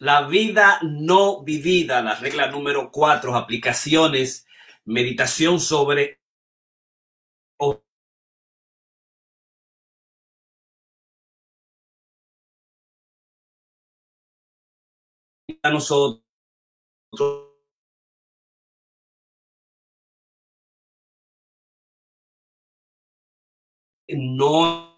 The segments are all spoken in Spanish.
La vida no vivida, la regla número cuatro, aplicaciones, meditación sobre a nosotros no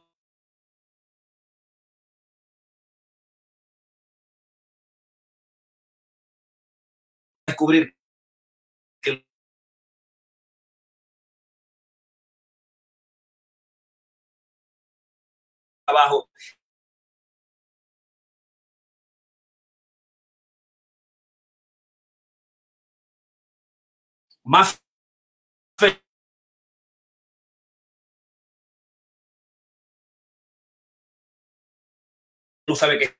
descubrir que abajo más no sabe que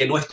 que no es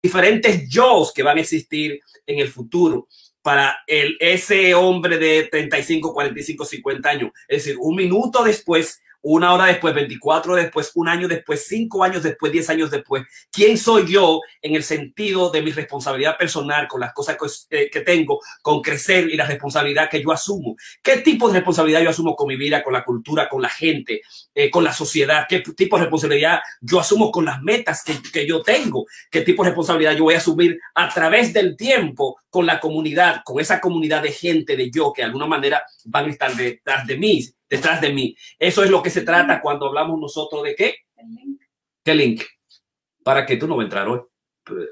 diferentes yo que van a existir en el futuro para el, ese hombre de 35, 45, 50 años. Es decir, un minuto después una hora después, 24 después, un año después, cinco años después, diez años después. ¿Quién soy yo en el sentido de mi responsabilidad personal con las cosas que, eh, tengo, con crecer y la responsabilidad que yo asumo? ¿Qué tipo de responsabilidad yo asumo con mi vida, con la cultura, con la gente, eh, con la sociedad? ¿Qué tipo de responsabilidad yo asumo con las metas que, que yo tengo? ¿Qué tipo de responsabilidad yo voy a asumir a través del tiempo con la comunidad, con esa comunidad de gente, de yo, que de alguna manera van a estar detrás de mí? detrás de mí. Eso es lo que se trata cuando hablamos nosotros de qué. ¿Qué link? Para que tú no vas a entrar hoy.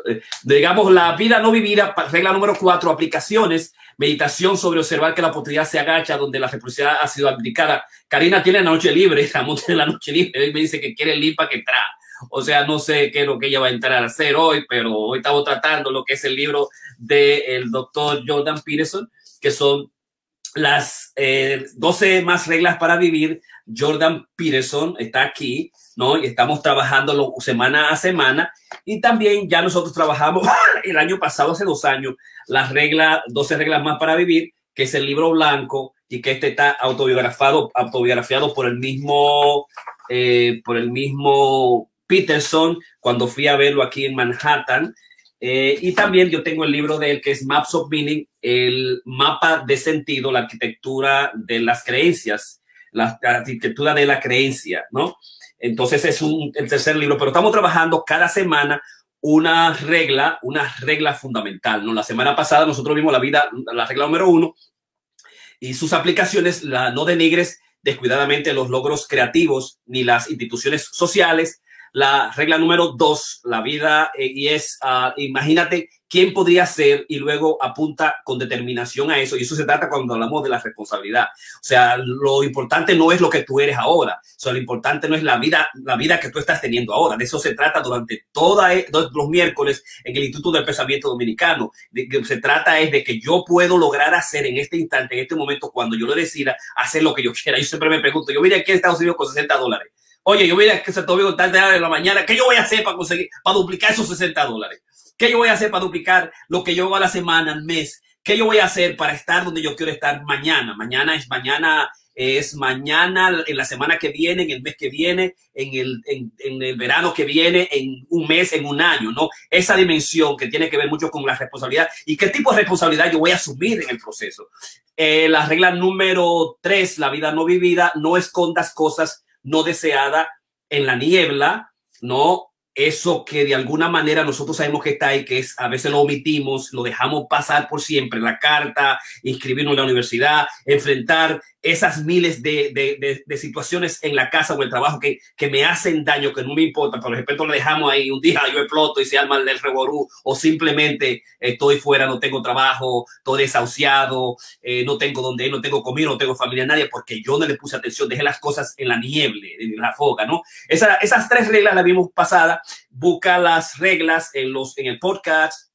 Eh, digamos, la vida no vivida, regla número cuatro, aplicaciones, meditación sobre observar que la oportunidad se agacha donde la responsabilidad ha sido aplicada. Karina tiene la noche libre, estamos en la noche libre, y me dice que quiere el para que entra. O sea, no sé qué es lo que ella va a entrar a hacer hoy, pero hoy estamos tratando lo que es el libro del doctor Jordan Peterson, que son las 12 eh, más reglas para vivir. Jordan Peterson está aquí, ¿no? Y estamos trabajando semana a semana. Y también ya nosotros trabajamos el año pasado, hace dos años, las reglas, 12 reglas más para vivir, que es el libro blanco y que este está autobiografiado, autobiografiado por el mismo, eh, por el mismo Peterson cuando fui a verlo aquí en Manhattan. Eh, y también yo tengo el libro de él que es Maps of Meaning, el mapa de sentido, la arquitectura de las creencias, la, arquitectura de la creencia, ¿no? Entonces es un, el tercer libro, pero estamos trabajando cada semana una regla, una regla fundamental, ¿no? La semana pasada nosotros vimos la vida, la regla número uno y sus aplicaciones, la no denigres descuidadamente los logros creativos ni las instituciones sociales, la regla número dos, la vida, eh, y es, uh, imagínate quién podría ser y luego apunta con determinación a eso. Y eso se trata cuando hablamos de la responsabilidad. O sea, lo importante no es lo que tú eres ahora. O sea, lo importante no es la vida, la vida que tú estás teniendo ahora. De eso se trata durante todos e, los miércoles en el Instituto del Pensamiento Dominicano. De que se trata es de que yo puedo lograr hacer en este instante, en este momento, cuando yo lo decida, hacer lo que yo quiera. Yo siempre me pregunto, yo vine aquí a Estados Unidos con 60 dólares Oye, yo voy a que se Domingo tarde de la mañana, ¿qué yo voy a hacer para conseguir, para duplicar esos 60 dólares? ¿Qué yo voy a hacer para duplicar lo que yo hago a la semana, al mes? ¿Qué yo voy a hacer para estar donde yo quiero estar mañana? Mañana es mañana, es mañana, en la semana que viene, en el mes que viene, en el, en, el verano que viene, en un mes, en un año, ¿no? Esa dimensión que tiene que ver mucho con la responsabilidad y qué tipo de responsabilidad yo voy a asumir en el proceso. Eh, la regla número tres, la vida no vivida, no escondas cosas no deseada en la niebla, ¿no? Eso que de alguna manera nosotros sabemos que está ahí, que es a veces lo omitimos, lo dejamos pasar por siempre, la carta, inscribirnos en la universidad, enfrentar esas miles de, situaciones en la casa o el trabajo que, que me hacen daño, que no me importa, por ejemplo, lo dejamos ahí, un día yo exploto y se arma el reború, o simplemente estoy fuera, no tengo trabajo, estoy desahuciado, eh, no tengo donde ir, no tengo comida, no tengo familia, nadie, porque yo no le puse atención, dejé las cosas en la nieve, en la foga, ¿no? esas tres reglas las vimos pasada, busca las reglas en, los, en el podcast,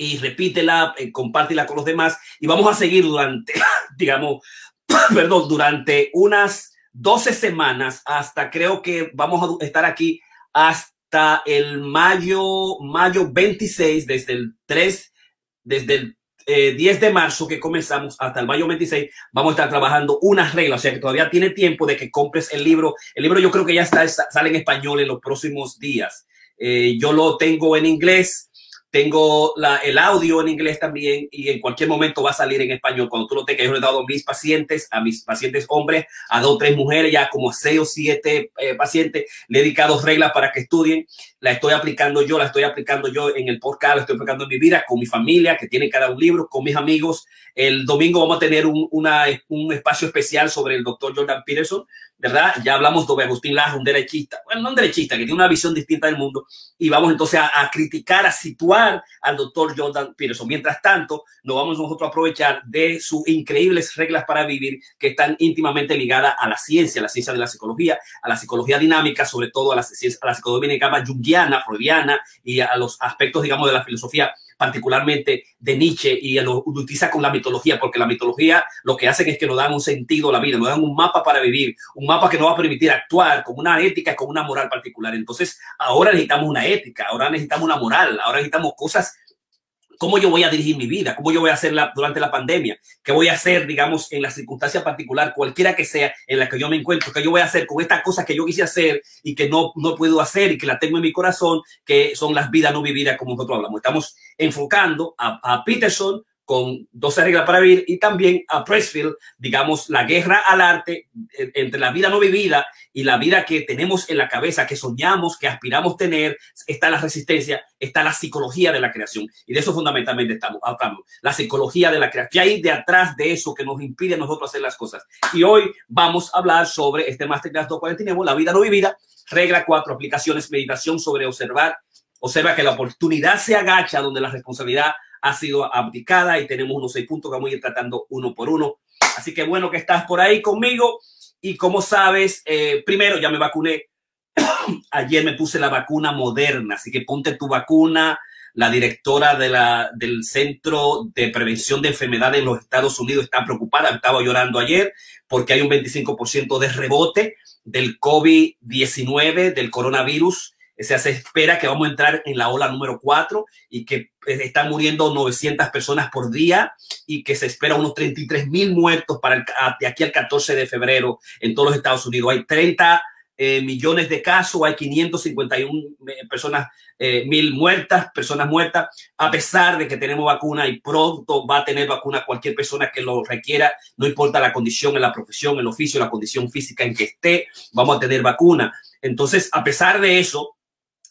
y repítela, eh, compártela con los demás y vamos a seguir durante, digamos, perdón, durante unas 12 semanas hasta creo que vamos a estar aquí hasta el mayo, mayo 26, desde el 3, desde el 10 eh, de marzo que comenzamos hasta el mayo 26, vamos a estar trabajando unas reglas, o sea que todavía tiene tiempo de que compres el libro. El libro yo creo que ya está, sale en español en los próximos días. Eh, yo lo tengo en inglés tengo la, el audio en inglés también y en cualquier momento va a salir en español. Cuando tú lo tengas, yo le he dado a mis pacientes, a mis pacientes hombres, a dos o tres mujeres, ya como seis o siete eh, pacientes, le he dedicado reglas para que estudien. La estoy aplicando yo, la estoy aplicando yo en el podcast, la estoy aplicando en mi vida, con mi familia, que tiene cada un libro, con mis amigos. El domingo vamos a tener un, una, un espacio especial sobre el doctor Jordan Peterson, ¿verdad? Ya hablamos de Agustín Lazo, un derechista, bueno, no un derechista, que tiene una visión distinta del mundo, y vamos entonces a, a, criticar, a situar al doctor Jordan Peterson. Mientras tanto, nos vamos nosotros a aprovechar de sus increíbles reglas para vivir que están íntimamente ligadas a la ciencia, a la ciencia de la psicología, a la psicología dinámica, sobre todo a la, a la psicología junguiana, freudiana y a los aspectos, digamos, de la filosofía particularmente de Nietzsche, y lo utiliza con la mitología, porque la mitología lo que hacen es que nos dan un sentido a la vida, nos dan un mapa para vivir, un mapa que nos va a permitir actuar con una ética, con una moral particular. Entonces, ahora necesitamos una ética, ahora necesitamos una moral, ahora necesitamos cosas cómo yo voy a dirigir mi vida, cómo yo voy a hacerla durante la pandemia, qué voy a hacer, digamos, en la circunstancia particular, cualquiera que sea en la que yo me encuentro, qué yo voy a hacer con estas cosas que yo quise hacer y que no, no puedo hacer y que la tengo en mi corazón, que son las vidas no vividas como nosotros hablamos. Estamos enfocando a, a Peterson con 12 reglas para vivir y también a Pressfield, digamos, la guerra al arte entre la vida no vivida y la vida que tenemos en la cabeza, que soñamos, que aspiramos tener, está la resistencia, está la psicología de la creación. Y de eso fundamentalmente estamos hablando, la psicología de la creación. ¿Qué hay de atrás de eso que nos impide a nosotros hacer las cosas? Y hoy vamos a hablar sobre este Masterclass 249, la vida no vivida, regla 4, aplicaciones, meditación sobre observar. Observa que la oportunidad se agacha donde la responsabilidad ha sido abdicada y tenemos unos seis puntos que vamos a ir tratando uno por uno. Así que bueno que estás por ahí conmigo. Y como sabes, eh, primero ya me vacuné. Ayer me puse la vacuna moderna, así que ponte tu vacuna. La directora de la, del Centro de Prevención de Enfermedades en los Estados Unidos está preocupada, estaba llorando ayer porque hay un 25% de rebote del COVID-19, del coronavirus se espera que vamos a entrar en la ola número 4 y que están muriendo 900 personas por día y que se espera unos 33 mil muertos para el, de aquí al 14 de febrero en todos los Estados Unidos. Hay 30 eh, millones de casos, hay 551 eh, personas, mil muertas, personas muertas, a pesar de que tenemos vacuna y pronto va a tener vacuna cualquier persona que lo requiera, no importa la condición la profesión, el oficio, la condición física en que esté, vamos a tener vacuna. Entonces, a pesar de eso,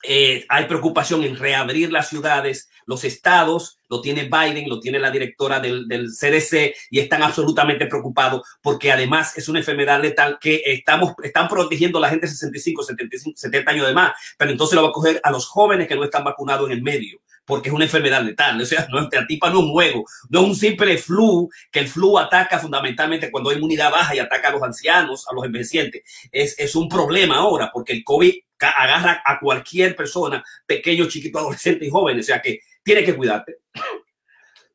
eh, hay preocupación en reabrir las ciudades, los estados, lo tiene Biden, lo tiene la directora del, del, CDC y están absolutamente preocupados porque además es una enfermedad letal que estamos, están protegiendo a la gente de 65, 75, 70 años de más, pero entonces lo va a coger a los jóvenes que no están vacunados en el medio porque es una enfermedad letal. O sea, no, es tipa no es un juego, no es un simple flu, que el flu ataca fundamentalmente cuando hay inmunidad baja y ataca a los ancianos, a los envejecientes. Es, es un problema ahora, porque el COVID agarra a cualquier persona, pequeño, chiquito, adolescente y joven. O sea que tiene que cuidarte.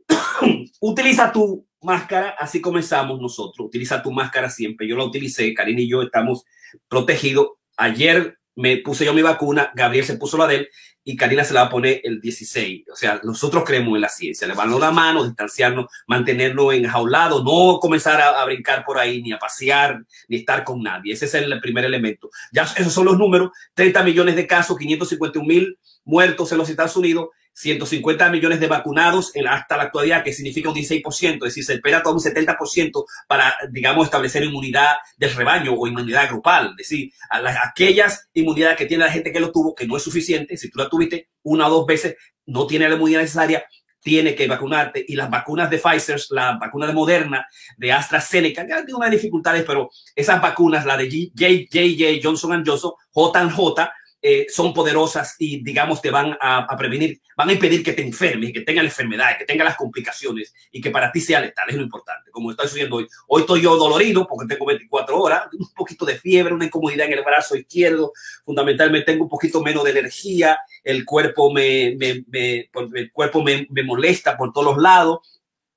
Utiliza tu máscara, así comenzamos nosotros. Utiliza tu máscara siempre. Yo la utilicé, Karina y yo estamos protegidos. Ayer me puse yo mi vacuna, Gabriel se puso la de él y Karina se la va a poner el 16. O sea, nosotros creemos en la ciencia, levantarnos la mano, distanciarnos, mantenerlo enjaulado, no comenzar a, a, brincar por ahí, ni a pasear, ni estar con nadie. Ese es el primer elemento. Ya esos son los números, 30 millones de casos, 551 mil muertos en los Estados Unidos 150 millones de vacunados hasta la actualidad, que significa un 16%, es decir, se espera todo un 70% para, digamos, establecer inmunidad del rebaño o inmunidad grupal, es decir, a las, aquellas inmunidades que tiene la gente que lo tuvo, que no es suficiente, si tú la tuviste una o dos veces, no tiene la inmunidad necesaria, tiene que vacunarte. Y las vacunas de Pfizer, la vacuna de Moderna, de AstraZeneca, ya tiene unas dificultades, pero esas vacunas, la de JJ Johnson Johnson, J&J, eh, son poderosas y, digamos, te van a, prevenir, van a impedir que te enfermes, que tengas la enfermedad, que tengas las complicaciones y que para ti sea letal. Es lo importante. Como estoy subiendo hoy, hoy estoy yo dolorido porque tengo 24 horas, un poquito de fiebre, una incomodidad en el brazo izquierdo, fundamentalmente tengo un poquito menos de energía, el cuerpo me, me, me el cuerpo me, me molesta por todos los lados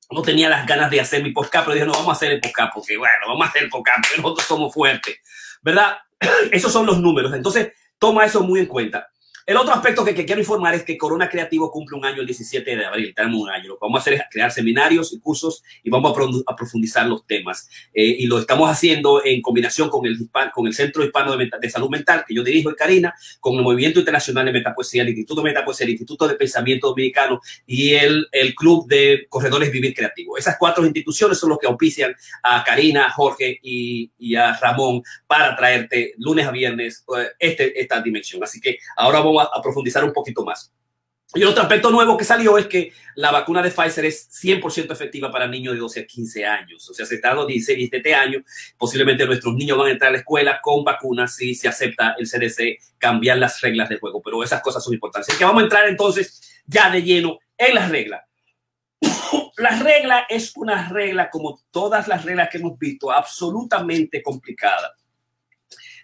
no tenía las ganas de hacer mi podcast, pero dije, no, vamos a hacer el podcast, porque bueno, vamos a hacer el podcast, porque nosotros somos fuertes, ¿verdad? Esos son los números. Entonces, Toma eso muy en cuenta. El otro aspecto que, que, quiero informar es que Corona Creativo cumple un año el 17 de abril, tenemos un año. Lo que vamos a hacer es crear seminarios y cursos y vamos a, a profundizar los temas. Eh, y lo estamos haciendo en combinación con el, con el Centro Hispano de, de, Salud Mental, que yo dirijo, y Karina, con el Movimiento Internacional de Metapoesía, el Instituto de Metapoesía, el Instituto de Pensamiento Dominicano y el, el Club de Corredores Vivir Creativo. Esas cuatro instituciones son los que auspician a Karina, Jorge y, y a Ramón para traerte lunes a viernes eh, este, esta dimensión. Así que ahora vamos a, profundizar un poquito más. Y otro aspecto nuevo que salió es que la vacuna de Pfizer es 100% efectiva para niños de 12 a 15 años. O sea, se está dando 16 y este año. Posiblemente nuestros niños van a entrar a la escuela con vacunas si se acepta el CDC cambiar las reglas del juego. Pero esas cosas son importantes. Así que vamos a entrar entonces ya de lleno en las reglas. la regla es una regla, como todas las reglas que hemos visto, absolutamente complicada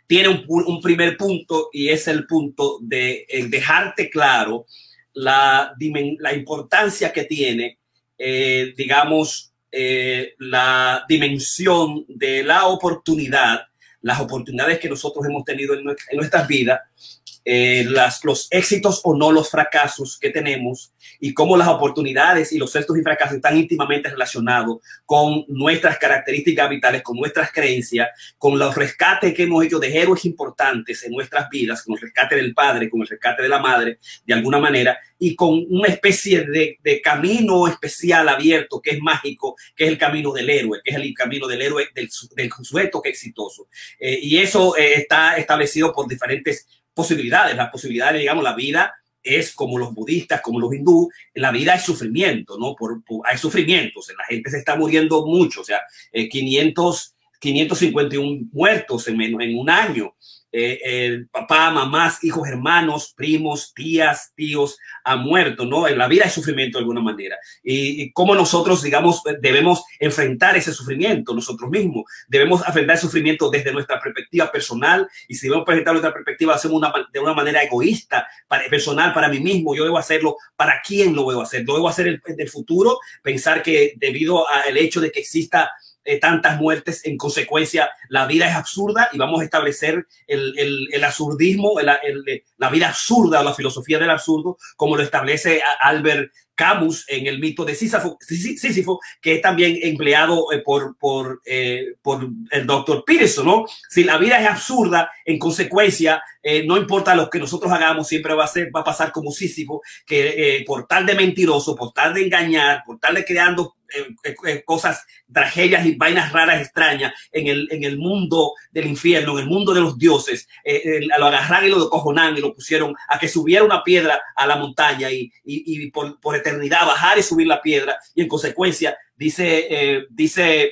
tiene un, primer punto y es el punto de dejarte claro la, la importancia que tiene, eh, digamos, eh, la dimensión de la oportunidad, las oportunidades que nosotros hemos tenido en, en nuestras vidas eh, las, los éxitos o no los fracasos que tenemos y cómo las oportunidades y los éxitos y fracasos están íntimamente relacionados con nuestras características vitales, con nuestras creencias, con los rescates que hemos hecho de héroes importantes en nuestras vidas, con el rescate del padre, con el rescate de la madre, de alguna manera, y con una especie de, de camino especial abierto que es mágico, que es el camino del héroe, que es el camino del héroe, del, del sujeto que exitoso. Eh, y eso eh, está establecido por diferentes posibilidades. Las posibilidades, digamos, la vida es como los budistas, como los hindú, la vida es sufrimiento, ¿no? Por, hay sufrimientos, la gente se está muriendo mucho, o sea, 500, 551 muertos en, en un año eh, el papá, mamás, hijos, hermanos, primos, tías, tíos han muerto, ¿no? En la vida hay sufrimiento de alguna manera. Y, y cómo nosotros, digamos, debemos enfrentar ese sufrimiento nosotros mismos. Debemos enfrentar el sufrimiento desde nuestra perspectiva personal y si debemos presentar nuestra perspectiva, hacemos una, de una manera egoísta, personal, para mí mismo. Yo debo hacerlo. ¿Para quién lo debo hacer? ¿Lo debo hacer en el, el futuro? Pensar que debido al hecho de que exista tantas muertes, en consecuencia la vida es absurda y vamos a establecer el, el, el absurdismo, el, la vida absurda o la filosofía del absurdo, como lo establece Albert Camus en el mito de Sísifo, Sísifo que es también empleado eh, por, por, eh, por el doctor Peterson, ¿no? Si la vida es absurda, en consecuencia, eh, no importa lo que nosotros hagamos, siempre va a, ser, va a pasar como Sísifo, que eh, por tal de mentiroso, por tal de engañar, por tal de creando eh, cosas, tragedias y vainas raras, extrañas en el, en el mundo del infierno, en el mundo de los dioses, lo agarraron y lo cojonan y lo pusieron a que subiera una piedra a la montaña y, y, y por, por eternidad bajar y subir la piedra y en consecuencia dice, dice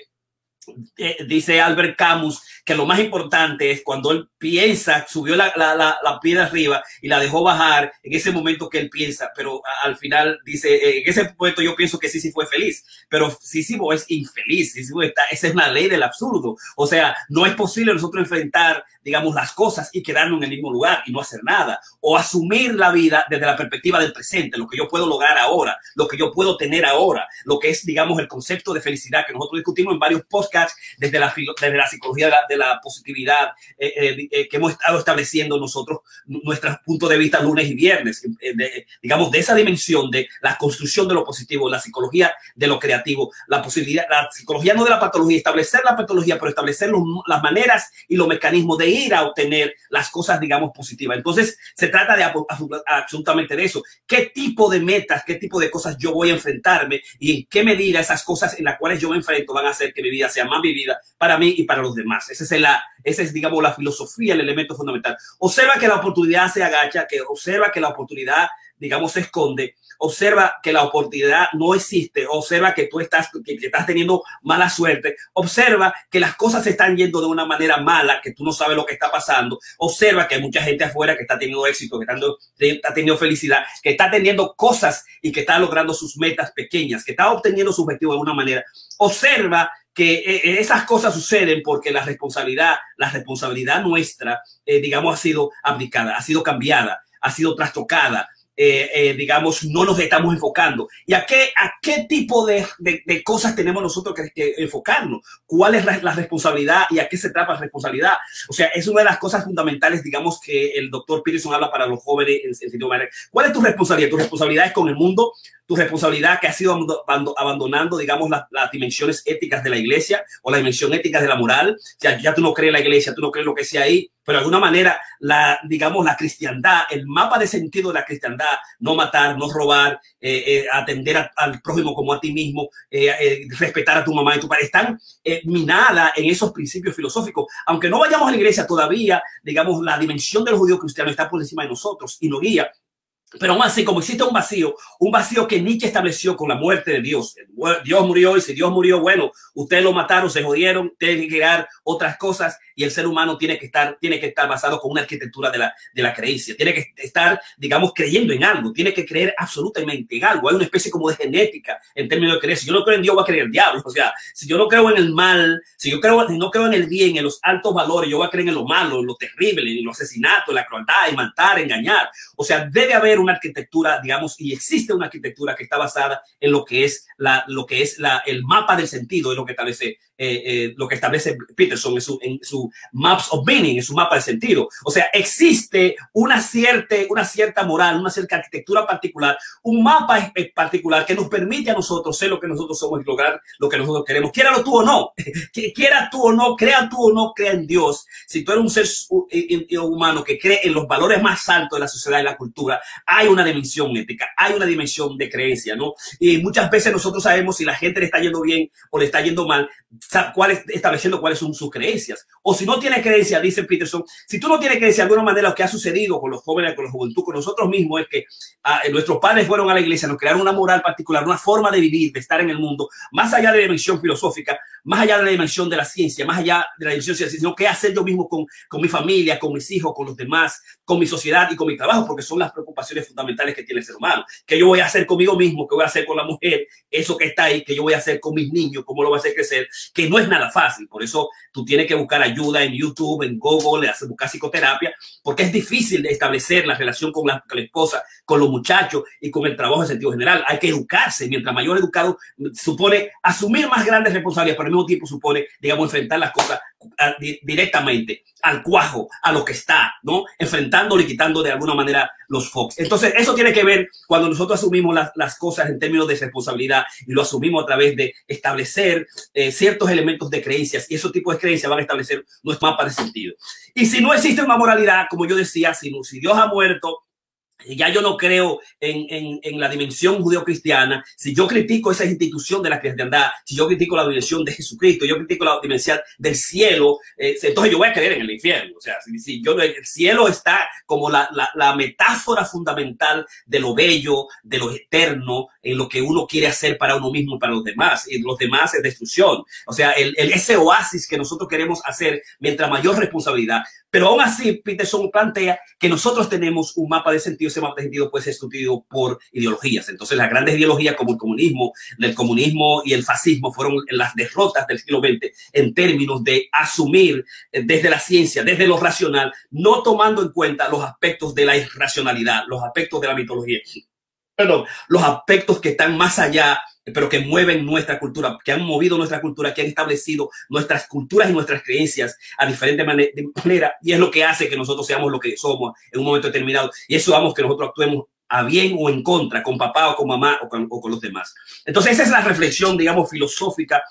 eh, dice Albert Camus que lo más importante es cuando él piensa, subió la, la, la, la, piedra arriba y la dejó bajar, en ese momento que él piensa, pero al final dice, eh, en ese momento yo pienso que sí, sí fue feliz, pero sí, sí es infeliz, está, esa es una ley del absurdo, o sea, no es posible nosotros enfrentar, digamos, las cosas y quedarnos en el mismo lugar y no hacer nada, o asumir la vida desde la perspectiva del presente, lo que yo puedo lograr ahora, lo que yo puedo tener ahora, lo que es, digamos, el concepto de felicidad que nosotros discutimos en varios podcasts desde la, desde la psicología de la, de la positividad eh, eh, eh, que hemos estado estableciendo nosotros, nuestros puntos de vista lunes y viernes, eh, de, digamos, de esa dimensión de la construcción de lo positivo, la psicología de lo creativo, la posibilidad, la psicología no de la patología, establecer la patología, pero establecer las maneras y los mecanismos de ir a obtener las cosas, digamos, positivas. Entonces, se trata de absolutamente de eso. ¿Qué tipo de metas, qué tipo de cosas yo voy a enfrentarme y en qué medida esas cosas en las cuales yo me enfrento van a hacer que mi vida sea más vivida para mí y para los demás. Esa es, la, esa es, digamos, la filosofía, el elemento fundamental. Observa que la oportunidad se agacha, que observa que la oportunidad, digamos, se esconde. Observa que la oportunidad no existe. Observa que tú estás, que, que estás teniendo mala suerte. Observa que las cosas se están yendo de una manera mala, que tú no sabes lo que está pasando. Observa que hay mucha gente afuera que está teniendo éxito, que está, está teniendo felicidad, que está teniendo cosas y que está logrando sus metas pequeñas, que está obteniendo su objetivo de alguna manera. Observa que eh, esas cosas suceden porque la responsabilidad, la responsabilidad nuestra, eh, digamos, ha sido abdicada, ha sido cambiada, ha sido trastocada. Eh, eh, digamos, no nos estamos enfocando. ¿Y a qué, a qué tipo de, de, cosas tenemos nosotros que, enfocarnos? ¿Cuál es la, responsabilidad y a qué se trata la responsabilidad? O sea, es una de las cosas fundamentales, digamos, que el doctor Peterson habla para los jóvenes en, sentido ¿Cuál es tu responsabilidad? Tu responsabilidad es con el mundo, tu responsabilidad que ha sido abandonando, digamos, las, dimensiones éticas de la iglesia o la dimensión ética de la moral. Ya, ya tú no crees la iglesia, tú no crees lo que sea ahí, pero de alguna manera, la, digamos, la cristiandad, el mapa de sentido de la cristiandad, no matar, no robar, eh, eh, atender al prójimo como a ti mismo, eh, respetar a tu mamá y tu padre, están minadas en esos principios filosóficos. Aunque no vayamos a la iglesia todavía, digamos, la dimensión del judío cristiano está por encima de nosotros y nos guía pero aún así, como existe un vacío, un vacío que Nietzsche estableció con la muerte de Dios. Dios murió y si Dios murió, bueno, ustedes lo mataron, se jodieron, tienen que crear otras cosas y el ser humano tiene que estar, tiene que estar basado con una arquitectura de la, de la creencia. Tiene que estar, digamos, creyendo en algo, tiene que creer absolutamente en algo. Hay una especie como de genética en términos de creer. Si yo no creo en Dios, voy a creer el diablo. O sea, si yo no creo en el mal, si yo creo, no creo en el bien, en los altos valores, yo voy a creer en lo malo, en lo terrible, en los asesinatos, en la crueldad, en matar, engañar. O sea, debe haber una arquitectura, digamos, y existe una arquitectura que está basada en lo que es la, lo que es la, el mapa del sentido, es lo que establece, eh, eh, lo que establece Peterson en su, en su maps of meaning, en su mapa de sentido. O sea, existe una cierta, una cierta moral, una cierta arquitectura particular, un mapa particular que nos permite a nosotros ser lo que nosotros somos y lograr lo que nosotros queremos. Quiéralo tú o no, quiera tú o no, crea tú o no, crea en Dios. Si tú eres un ser humano que cree en los valores más altos de la sociedad y la cultura, hay una dimensión ética, hay una dimensión de creencia, ¿no? Y muchas veces nosotros sabemos si la gente le está yendo bien o le está yendo mal, estableciendo cuáles son sus creencias. O si no tiene creencia, dice Peterson, si tú no tienes creencia de alguna manera, lo que ha sucedido con los jóvenes, con la juventud, con nosotros mismos, es que ah, nuestros padres fueron a la iglesia, nos crearon una moral particular, una forma de vivir, de estar en el mundo, más allá de la dimensión filosófica, más allá de la dimensión de la ciencia, más allá de la dimensión científica, sino qué hacer yo mismo con, con mi familia, con mis hijos, con los demás, con mi sociedad y con mi trabajo, porque son las preocupaciones fundamentales que tiene el ser humano. ¿Qué yo voy a hacer conmigo mismo? ¿Qué voy a hacer con la mujer? Eso que está ahí, ¿qué yo voy a hacer con mis niños? ¿Cómo lo voy a hacer crecer? Que no es nada fácil. Por eso tú tienes que buscar ayuda en YouTube, en Google, buscar psicoterapia, porque es difícil de establecer la relación con la, con la esposa, con los muchachos y con el trabajo en sentido general. Hay que educarse. Mientras mayor educado, supone asumir más grandes responsabilidades, pero al mismo tiempo supone, digamos, enfrentar las cosas directamente al cuajo, a lo que está, ¿no? Enfrentándolo y quitando de alguna manera los focos. Entonces, eso tiene que ver cuando nosotros asumimos las, las cosas en términos de responsabilidad y lo asumimos a través de establecer eh, ciertos elementos de creencias y esos tipos de creencias van a establecer nuestro mapa de sentido. Y si no existe una moralidad, como yo decía, si, si Dios ha muerto, ya yo no creo en, en, en la dimensión judío-cristiana, si yo critico esa institución de la cristiandad, si yo critico la dimensión de Jesucristo, yo critico la dimensión del cielo, eh, entonces yo voy a creer en el infierno. O sea, si, si yo, el cielo está como la, la, la, metáfora fundamental de lo bello, de lo eterno, en lo que uno quiere hacer para uno mismo y para los demás. Y los demás es destrucción. O sea, el, el, ese oasis que nosotros queremos hacer mientras mayor responsabilidad. Pero aún así, Peterson plantea que nosotros tenemos un mapa de sentido, de sentido puede ser estudiado por ideologías. Entonces, las grandes ideologías como el comunismo, el comunismo y el fascismo fueron las derrotas del siglo XX en términos de asumir eh, desde la ciencia, desde lo racional, no tomando en cuenta los aspectos de la irracionalidad, los aspectos de la mitología, perdón, los aspectos que están más allá pero que mueven nuestra cultura, que han movido nuestra cultura, que han establecido nuestras culturas y nuestras creencias a diferentes maneras, y es lo que hace que nosotros seamos lo que somos en un momento determinado. Y eso vamos que nosotros actuemos a bien o en contra, con papá o con mamá o con, o con los demás. Entonces, esa es la reflexión, digamos, filosófica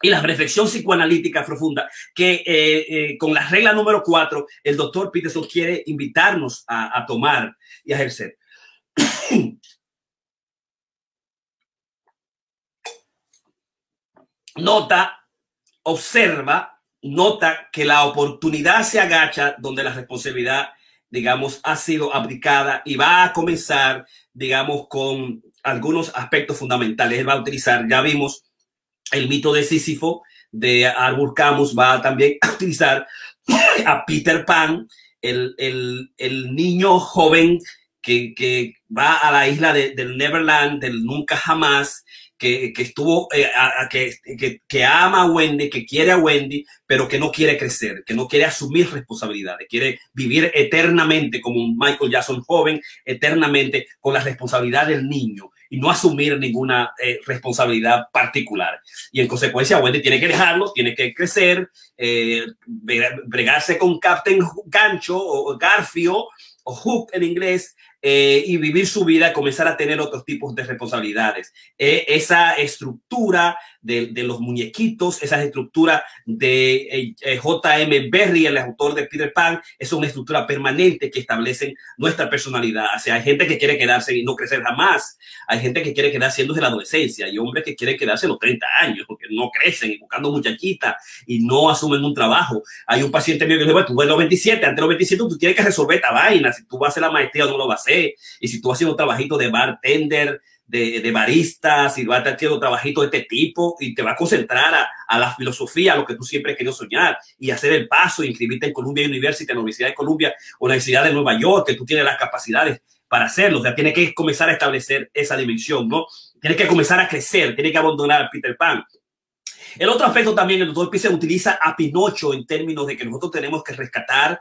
y la reflexión psicoanalítica profunda que eh, eh, con la regla número cuatro, el doctor Peterson quiere invitarnos a, a tomar y a ejercer. Nota, observa, nota que la oportunidad se agacha donde la responsabilidad, digamos, ha sido aplicada y va a comenzar, digamos, con algunos aspectos fundamentales. Va a utilizar, ya vimos el mito de Sísifo de Arbur Camus, va también a utilizar a Peter Pan, el, el, el niño joven que, que, va a la isla de, del Neverland, del nunca jamás, que, estuvo, eh, que, que, ama a Wendy, que quiere a Wendy, pero que no quiere crecer, que no quiere asumir responsabilidades, quiere vivir eternamente como un Michael Jackson joven, eternamente con la responsabilidad del niño y no asumir ninguna eh, responsabilidad particular. Y en consecuencia, Wendy tiene que dejarlo, tiene que crecer, eh, bregarse con Captain Gancho o Garfio o Hook en inglés eh, y vivir su vida, comenzar a tener otros tipos de responsabilidades. Eh, esa estructura de, de, los muñequitos, esa estructura de eh, J.M. Berry, el autor de Peter Pan, es una estructura permanente que establecen nuestra personalidad. O sea, hay gente que quiere quedarse y no crecer jamás. Hay gente que quiere quedarse siendo de la adolescencia. Hay hombres que quieren quedarse los 30 años porque no crecen y buscando muchachitas y no asumen un trabajo. Hay un paciente mío que dice, tú ves los 27, antes de los 27 tú tienes que resolver esta vaina. Si tú vas a hacer la maestría no lo vas a hacer y si tú haciendo un trabajito de bartender, de, de barista, si vas a estar haciendo trabajito de este tipo y te va a concentrar a, la filosofía, a lo que tú siempre has querido soñar y hacer el paso, inscribirte en Columbia University, en la Universidad de Columbia o la Universidad de Nueva York, que tú tienes las capacidades para hacerlo. O sea, tiene que comenzar a establecer esa dimensión, ¿no? Tiene que comenzar a crecer, tiene que abandonar a Peter Pan. El otro aspecto también, el doctor Pise utiliza a Pinocho en términos de que nosotros tenemos que rescatar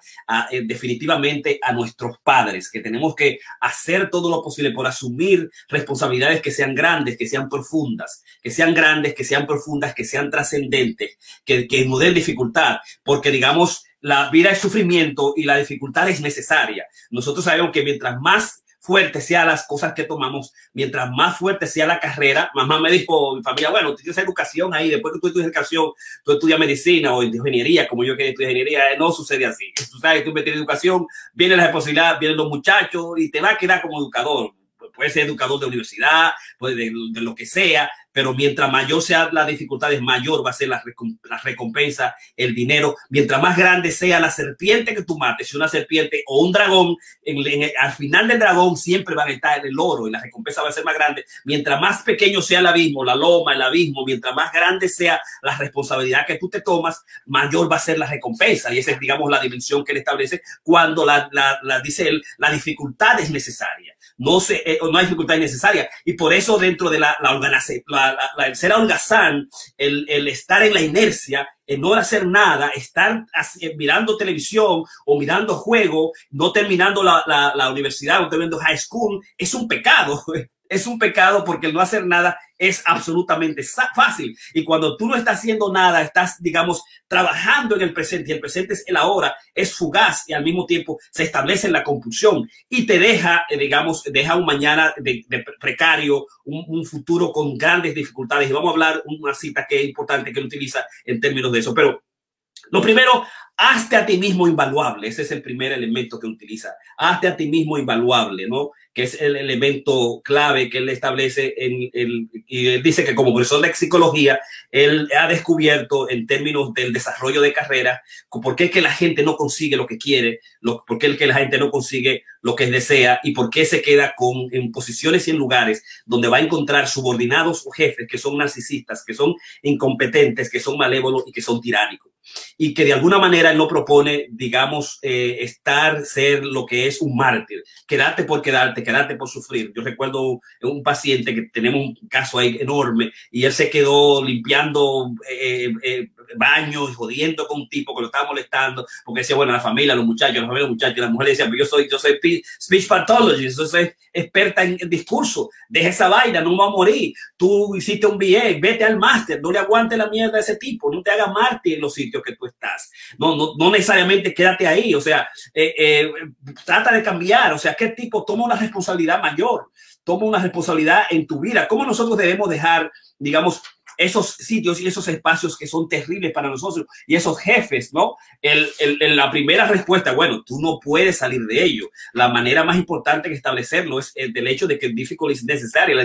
eh, definitivamente a nuestros padres, que tenemos que hacer todo lo posible por asumir responsabilidades que sean grandes, que sean profundas, que sean grandes, que sean profundas, que sean trascendentes, que, que nos den dificultad, porque digamos, la vida es sufrimiento y la dificultad es necesaria. Nosotros sabemos que mientras más fuerte sea las cosas que tomamos, mientras más fuerte sea la carrera, mamá me dijo, mi familia, bueno, tú tienes educación ahí, después que tú estudias educación, tú estudias medicina o ingeniería, como yo que estudiar ingeniería, eh, no sucede así. Tú sabes, tú metes educación, viene la responsabilidad, vienen los muchachos y te va a quedar como educador. Puede ser educador de universidad, puede de, de lo que sea, pero mientras mayor sea la dificultad, mayor va a ser la, recompensa, el dinero. Mientras más grande sea la serpiente que tú mates, una serpiente o un dragón, al final del dragón siempre va a estar el oro y la recompensa va a ser más grande. Mientras más pequeño sea el abismo, la loma, el abismo, mientras más grande sea la responsabilidad que tú te tomas, mayor va a ser la recompensa. Y esa es, digamos, la dimensión que él establece cuando la dice él, la dificultad es necesaria no, se, eh, no hay dificultad necesaria. Y por eso dentro de la, la, la, el ser holgazán, el, el estar en la inercia, el no hacer nada, estar eh, mirando televisión o mirando juego, no terminando la, la, la universidad o terminando high school, es un pecado. es un pecado porque el no hacer nada es absolutamente fácil. Y cuando tú no estás haciendo nada, estás, digamos, trabajando en el presente y el presente es el ahora, es fugaz y al mismo tiempo se establece la compulsión y te deja, eh, digamos, deja un mañana de, precario, un, futuro con grandes dificultades. Y vamos a hablar una cita que es importante que él utiliza en términos de eso. Pero lo primero, hazte a ti mismo invaluable. Ese es el primer elemento que utiliza. Hazte a ti mismo invaluable, ¿no? que es el elemento clave que él establece en el, y él dice que como profesor de psicología, él ha descubierto en términos del desarrollo de carrera, por qué es que la gente no consigue lo que quiere, lo, por qué es que la gente no consigue lo que desea y por qué se queda con, en posiciones y en lugares donde va a encontrar subordinados o jefes que son narcisistas, que son incompetentes, que son malévolos y que son tiránicos y que de alguna manera él no propone, digamos, eh, estar, ser lo que es un mártir, quedarte por quedarte, quedarte por sufrir. Yo recuerdo un paciente que tenemos un caso ahí enorme y él se quedó limpiando eh, eh, baños y jodiendo con un tipo que lo estaba molestando porque decía, bueno, la familia, los muchachos, la familia, los muchachos, la mujer decía, pero yo soy, yo soy speech pathologist, yo soy experta en discurso, deja esa vaina, no va a morir. Tú hiciste un BA, vete al máster, no le aguante la mierda a ese tipo, no te hagas mártir en los sitios que tú estás. No, no, no necesariamente quédate ahí, o sea, eh, eh, trata de cambiar, o sea, qué tipo toma una responsabilidad mayor, toma una responsabilidad en tu vida. ¿Cómo nosotros debemos dejar, digamos, esos sitios y esos espacios que son terribles para nosotros y esos jefes, ¿no? El, el, la primera respuesta, bueno, tú no puedes salir de ello. La manera más importante que establecerlo es el del hecho de que el difícil es necesario,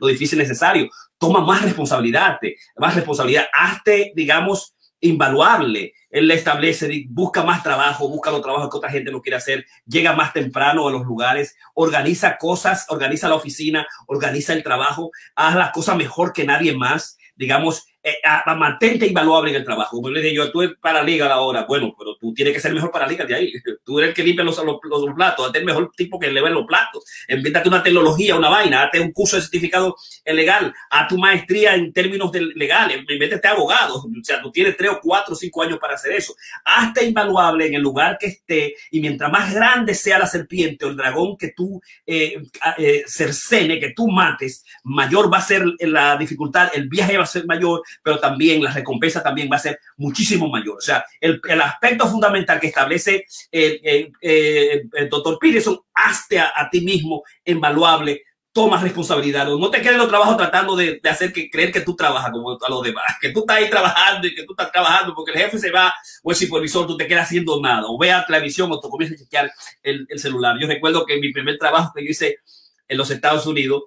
lo difícil es necesario. Toma más responsabilidad, más responsabilidad. Hazte, digamos, invaluable. Él le establece, busca más trabajo, busca los trabajos que otra gente no quiere hacer, llega más temprano a los lugares, organiza cosas, organiza la oficina, organiza el trabajo, haz las cosas mejor que nadie más, digamos, eh, mantente invaluable en el trabajo. Como le digo, tú eres paralegal ahora, bueno, pero tú tienes que ser mejor para liga de ahí. Tú eres el que limpia los, los, platos, hazte el mejor tipo que le ven los platos. Invéntate una tecnología, una vaina, hazte un curso de certificado legal, haz tu maestría en términos de legales, métete abogado. O sea, tú tienes tres o cuatro o cinco años para hacer eso. Hazte invaluable en el lugar que esté y mientras más grande sea la serpiente o el dragón que tú eh, eh, cercene, que tú mates, mayor va a ser la dificultad, el viaje va a ser mayor, pero también la recompensa también va a ser muchísimo mayor. O sea, el, el aspecto fundamental que establece el, el, el doctor Peterson, hazte a, a, ti mismo invaluable, toma responsabilidad. No te quedes en los trabajos tratando de, hacer que creer que tú trabajas como a los demás, que tú estás ahí trabajando y que tú estás trabajando porque el jefe se va o el supervisor, tú te quedas haciendo nada, o vea televisión o tú comienzas a chequear el, el celular. Yo recuerdo que mi primer trabajo que yo hice en los Estados Unidos,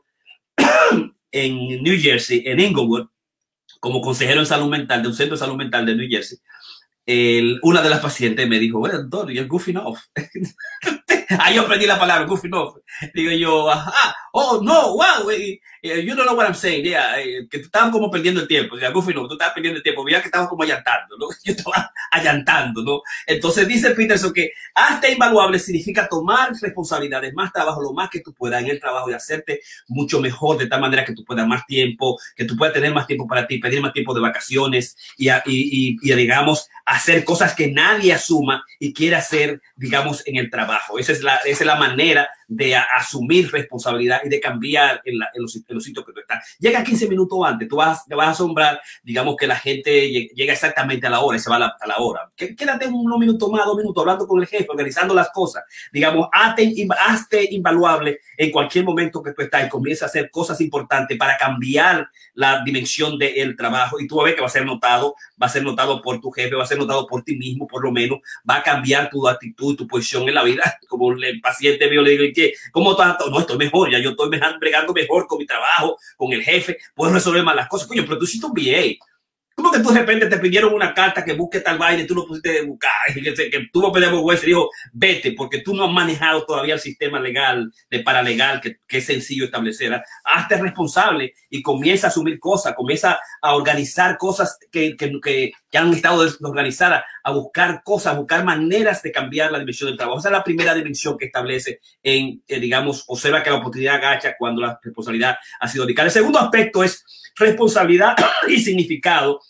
en New Jersey, en Inglewood, como consejero en salud mental de un centro de salud mental de New Jersey, el, una de las pacientes me dijo, bueno, doctor, you're goofing off. Ahí yo aprendí la palabra goofing off. Digo yo, ajá, oh, no, wow, eh, eh, you don't know what I'm saying. Yeah, eh, que tú estabas como perdiendo el tiempo. O sea, goofing off, tú estabas perdiendo el tiempo. Mira que estabas como allantando, ¿no? Yo estaba allantando, ¿no? Entonces dice Peterson que hasta invaluable significa tomar responsabilidades, más trabajo, lo más que tú puedas en el trabajo y hacerte mucho mejor de tal manera que tú puedas más tiempo, que tú puedas tener más tiempo para ti, pedir más tiempo de vacaciones y, y, y, y digamos, hacer cosas que nadie asuma y quiere hacer, digamos, en el trabajo. Esa es la, esa es la manera de asumir responsabilidad y de cambiar en, los, los, sitios que tú estás. Llega 15 minutos antes, tú vas, te vas a asombrar, digamos, que la gente llega exactamente a la hora y se va a la, a la hora. Quédate unos minutos más, dos minutos hablando con el jefe, organizando las cosas. Digamos, hazte, hazte invaluable en cualquier momento que tú estás y comienza a hacer cosas importantes para cambiar la dimensión del trabajo y tú vas que va a ser notado, va a ser notado por tu jefe, va a ser notado por ti mismo, por lo menos, va a cambiar tu actitud, tu posición en la vida. Como el paciente mío le digo, ¿qué? ¿Cómo estás? No, estoy mejor, ya yo estoy bregando mejor con mi trabajo, con el jefe, puedo resolver más las cosas. Coño, pero tú hiciste un VA. ¿Cómo que tú de repente te pidieron una carta que busque tal vaina y tú no pusiste buscar? Que, que pedimos juez y dijo, vete, porque tú no has manejado todavía el sistema legal, de paralegal, que, que es sencillo establecer. Hazte responsable y comienza a asumir cosas, comienza a organizar cosas que, que, que, que han estado desorganizadas, a buscar cosas, a buscar maneras de cambiar la dimensión del trabajo. Esa es la primera dimensión que establece en, eh, digamos, observa que la oportunidad agacha cuando la responsabilidad ha sido dedicada. El segundo aspecto es responsabilidad y significado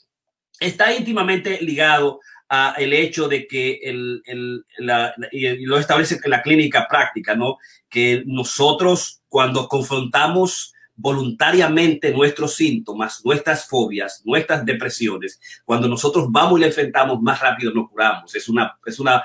está íntimamente ligado a el hecho de que el, el, la, y lo establece la clínica práctica, ¿no? Que nosotros cuando confrontamos voluntariamente nuestros síntomas, nuestras fobias, nuestras depresiones, cuando nosotros vamos y le enfrentamos, más rápido nos curamos. Es una, es una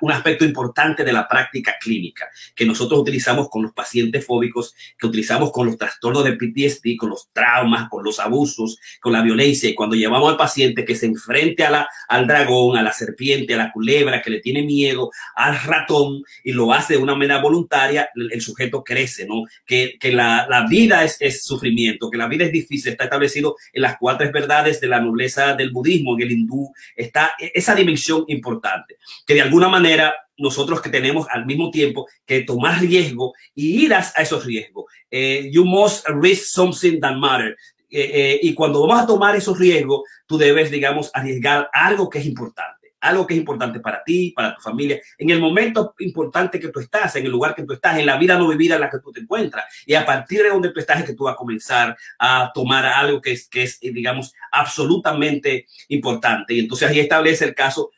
un aspecto importante de la práctica clínica que nosotros utilizamos con los pacientes fóbicos, que utilizamos con los trastornos de PTSD, con los traumas, con los abusos, con la violencia. Y cuando llevamos al paciente que se enfrente a la, al dragón, a la serpiente, a la culebra, que le tiene miedo, al ratón, y lo hace de una manera voluntaria, el, sujeto crece, ¿no? Que, que la, la, vida es, es sufrimiento, que la vida es difícil, está establecido en las cuatro verdades de la nobleza del budismo, en el hindú, está esa dimensión importante que de alguna manera nosotros que tenemos al mismo tiempo que tomar riesgo y ir a, esos riesgos. Eh, you must risk something that matters. Eh, eh, y cuando vamos a tomar esos riesgos, tú debes, digamos, arriesgar algo que es importante, algo que es importante para ti, para tu familia, en el momento importante que tú estás, en el lugar que tú estás, en la vida no vivida en la que tú te encuentras. Y a partir de donde tú estás es que tú vas a comenzar a tomar algo que es, que es digamos, absolutamente importante. Y entonces ahí establece el caso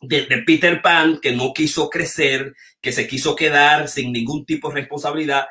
de, Peter Pan, que no quiso crecer, que se quiso quedar sin ningún tipo de responsabilidad,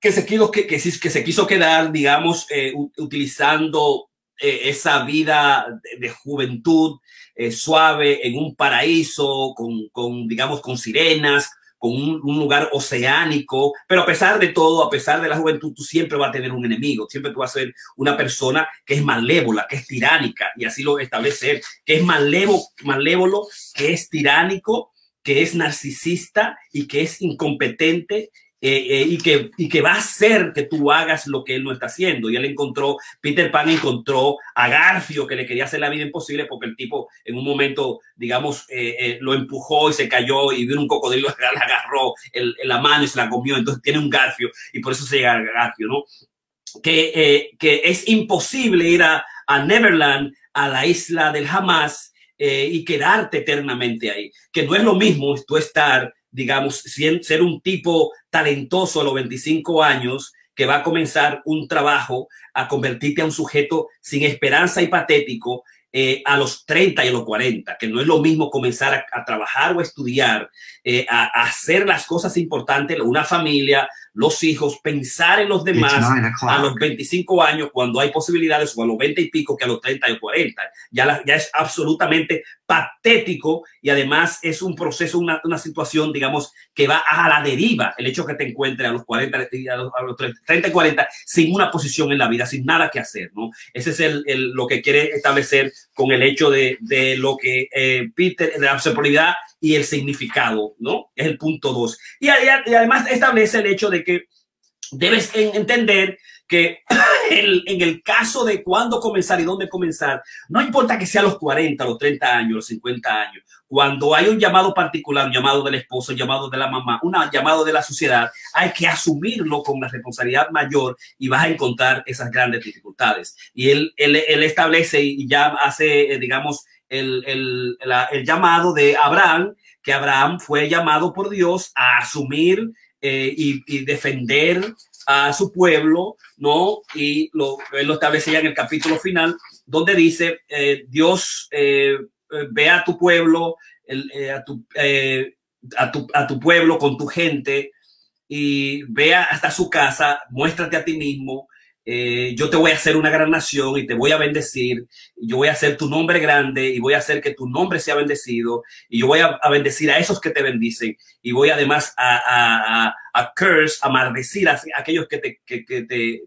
que se quiso, que, que, que se quiso quedar, digamos, eh, utilizando eh, esa vida de, de juventud eh, suave en un paraíso, con, con, digamos, con sirenas, con un, lugar oceánico, pero a pesar de todo, a pesar de la juventud, tú siempre vas a tener un enemigo, siempre tú vas a ser una persona que es malévola, que es tiránica, y así lo establece que es malévolo, malévolo, que es tiránico, que es narcisista y que es incompetente eh, eh, y, que, y que va a hacer que tú hagas lo que él no está haciendo. Y él encontró, Peter Pan encontró a Garfio que le quería hacer la vida imposible porque el tipo en un momento, digamos, eh, eh lo empujó y se cayó y vino un cocodrilo, le agarró el, la mano y se la comió. Entonces tiene un Garfio y por eso se llega a Garfio, ¿no? Que, eh, que es imposible ir a, a Neverland, a la isla del Hamas, eh, y quedarte eternamente ahí. Que no es lo mismo tú estar, digamos, ser un tipo talentoso a los 25 años que va a comenzar un trabajo a convertirte a un sujeto sin esperanza y patético eh, a los 30 y a los 40, que no es lo mismo comenzar a, trabajar o estudiar, eh, a, a, hacer las cosas importantes, una familia, los hijos, pensar en los demás a los 25 años cuando hay posibilidades o a los 20 y pico que a los 30 y 40. Ya, ya es absolutamente patético y además es un proceso, una, una, situación, digamos, que va a la deriva. El hecho que te encuentres a los 40, a los, a los 30 y 40 sin una posición en la vida, sin nada que hacer, ¿no? Ese es el, el, lo que quiere establecer con el hecho de, de lo que eh, Peter, de la observabilidad y el significado, ¿no? Es el punto dos. Y, y, además establece el hecho de que debes entender que en el caso de cuándo comenzar y dónde comenzar, no importa que sea los 40, los 30 años, los 50 años, cuando hay un llamado particular, un llamado del esposo, un llamado de la mamá, un llamado de la sociedad, hay que asumirlo con la responsabilidad mayor y vas a encontrar esas grandes dificultades. Y él, él, él establece y ya hace, eh, digamos, el, el, el, llamado de Abraham, que Abraham fue llamado por Dios a asumir eh, y, defender a su pueblo, ¿no? Y lo, él lo establecía en el capítulo final, donde dice, eh, Dios eh, ve a tu pueblo, a, tu, a, tu, a tu pueblo con tu gente y vea hasta su casa, muéstrate a ti mismo, eh, yo te voy a hacer una gran nación y te voy a bendecir, yo voy a hacer tu nombre grande y voy a hacer que tu nombre sea bendecido y yo voy a, bendecir a esos que te bendicen y voy además a, a, a curse, a maldecir a, aquellos que te, que, te, te,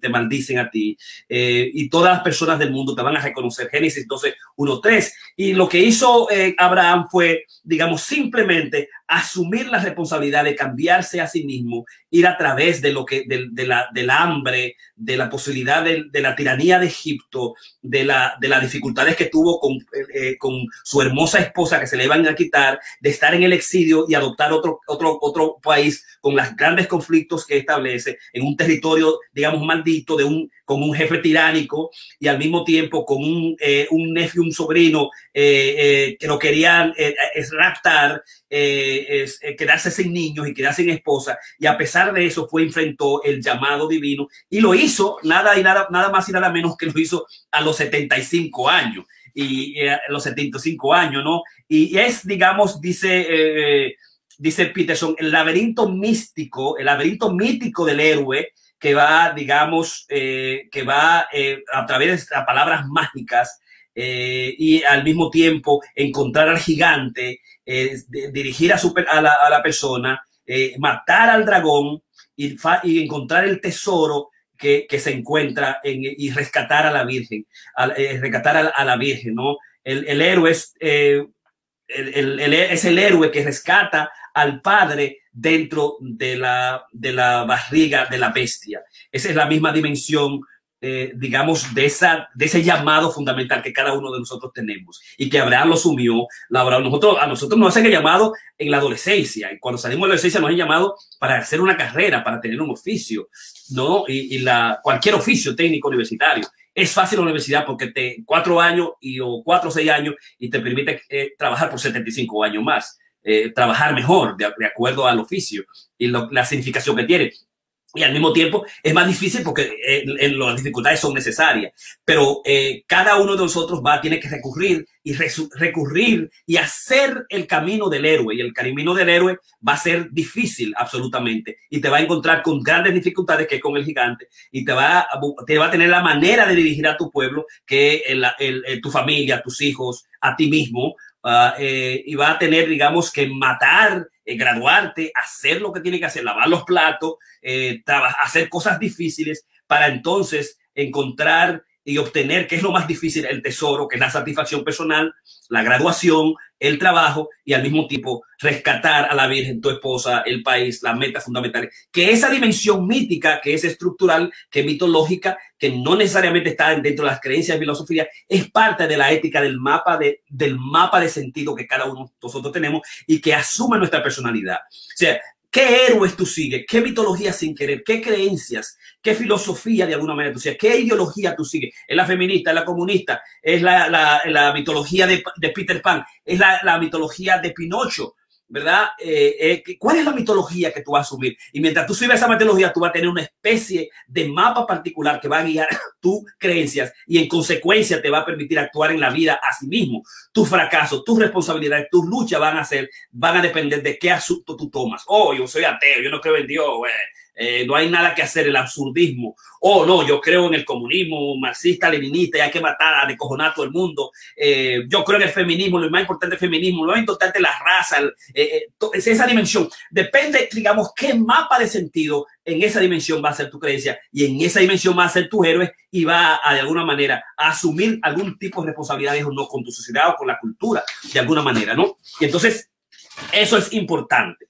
te, maldicen a ti. Eh, y todas las personas del mundo te van a reconocer. Génesis 12, 1, 3. Y lo que hizo eh, Abraham fue, digamos, simplemente asumir la responsabilidad de cambiarse a sí mismo, ir a través de lo que, de, de la, del hambre, de la posibilidad de, de, la tiranía de Egipto, de, la, de las dificultades que tuvo con, eh, con su hermosa esposa que se le iban a quitar, de estar en el exilio y adoptar otro, otro, otro país con los grandes conflictos que establece en un territorio, digamos, maldito, de un, con un jefe tiránico y al mismo tiempo con un, eh, un nephew, un sobrino eh, eh, que lo querían eh, es raptar, eh, quedarse sin niños y quedarse sin esposa. Y a pesar de eso fue, enfrentó el llamado divino y lo hizo nada y nada, nada más y nada menos que lo hizo a los 75 años y a los 75 años, ¿no? Y es, digamos, dice dice Peterson, el laberinto místico, el laberinto mítico del héroe que va, digamos, eh, que va eh, a través de palabras mágicas eh, y al mismo tiempo encontrar al gigante, dirigir a, super, a, la, a, la, persona, matar al dragón y, y, encontrar el tesoro que, que se encuentra en, y rescatar a la Virgen, a, rescatar a, la Virgen, ¿no? El, el héroe es, el, el, es el héroe que rescata al padre dentro de la, de la barriga de la bestia. Esa es la misma dimensión, eh, digamos, de, esa, de ese llamado fundamental que cada uno de nosotros tenemos y que Abraham lo sumió. La, nosotros, a nosotros nos hacen el llamado en la adolescencia y cuando salimos de la adolescencia nos han llamado para hacer una carrera, para tener un oficio, ¿no? Y, la, cualquier oficio técnico universitario. Es fácil la universidad porque te cuatro años y, o cuatro o seis años y te permite eh, trabajar por 75 años más eh, trabajar mejor de, acuerdo al oficio y la significación que tiene. Y al mismo tiempo es más difícil porque eh, en, las dificultades son necesarias. Pero eh, cada uno de nosotros va, tiene que recurrir y recurrir y hacer el camino del héroe. Y el camino del héroe va a ser difícil absolutamente. Y te va a encontrar con grandes dificultades que con el gigante. Y te va, a, te va a tener la manera de dirigir a tu pueblo, que tu familia, tus hijos, a ti mismo, uh, eh, y va a tener, digamos, que matar, eh, graduarte, hacer lo que tiene que hacer, lavar los platos, eh, hacer cosas difíciles para entonces encontrar y obtener, que es lo más difícil, el tesoro, que es la satisfacción personal, la graduación, el trabajo y al mismo tiempo rescatar a la Virgen, tu esposa, el país, las metas fundamentales. Que esa dimensión mítica, que es estructural, que es mitológica, que no necesariamente está dentro de las creencias y filosofía, es parte de la ética del mapa de, del mapa de sentido que cada uno de nosotros tenemos y que asume nuestra personalidad. O sea, ¿Qué héroes tú sigues? ¿Qué mitología sin querer? ¿Qué creencias? ¿Qué filosofía de alguna manera tú sigues? ¿Qué ideología tú sigues? ¿Es la feminista? ¿Es la comunista? ¿Es la, la, la mitología de, de, Peter Pan? ¿Es la, la mitología de Pinocho? ¿Verdad? Eh, eh, ¿Cuál es la mitología que tú vas a asumir? Y mientras tú subes esa mitología, tú vas a tener una especie de mapa particular que va a guiar tus creencias y en consecuencia te va a permitir actuar en la vida a sí mismo. Tu fracaso, tus responsabilidades, tus luchas van a ser, van a depender de qué asunto tú tomas. Oh, yo soy ateo, yo no creo en Dios, güey. Eh, no hay nada que hacer, el absurdismo. Oh, no, yo creo en el comunismo marxista, leninista, y hay que matar, a decojonar a todo el mundo. Eh, yo creo en el feminismo, lo más importante es el feminismo, lo más importante es la raza, eh, es esa dimensión. Depende, digamos, qué mapa de sentido en esa dimensión va a ser tu creencia y en esa dimensión va a ser tu héroe y va a, de alguna manera, a asumir algún tipo de responsabilidades o no con tu sociedad o con la cultura, de alguna manera, ¿no? Y entonces, eso es importante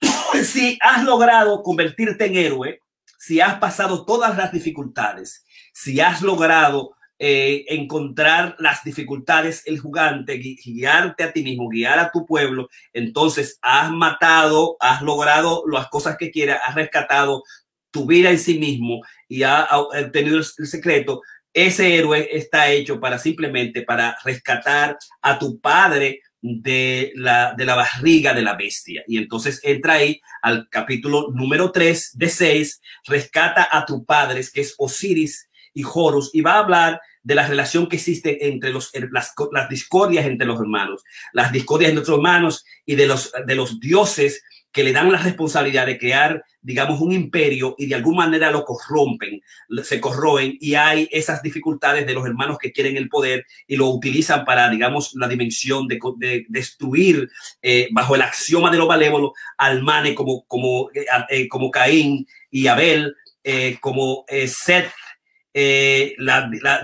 si has logrado convertirte en héroe, si has pasado todas las dificultades, si has logrado eh, encontrar las dificultades, el jugante, guiarte a ti mismo, guiar a tu pueblo, entonces has matado, has logrado las cosas que quieras, has rescatado tu vida en sí mismo y has tenido el secreto, ese héroe está hecho para simplemente para rescatar a tu padre de la, de la barriga de la bestia. Y entonces entra ahí al capítulo número 3 de 6, rescata a tu padres, que es Osiris y Horus, y va a hablar de la relación que existe entre los, las, las discordias entre los hermanos, las discordias entre los hermanos y de los, de los dioses que le dan la responsabilidad de crear, digamos, un imperio y de alguna manera lo corrompen, se corroen y hay esas dificultades de los hermanos que quieren el poder y lo utilizan para, digamos, la dimensión de, de destruir eh, bajo el axioma de lo malévolo al mane como, como, eh, eh, como Caín y Abel, como Seth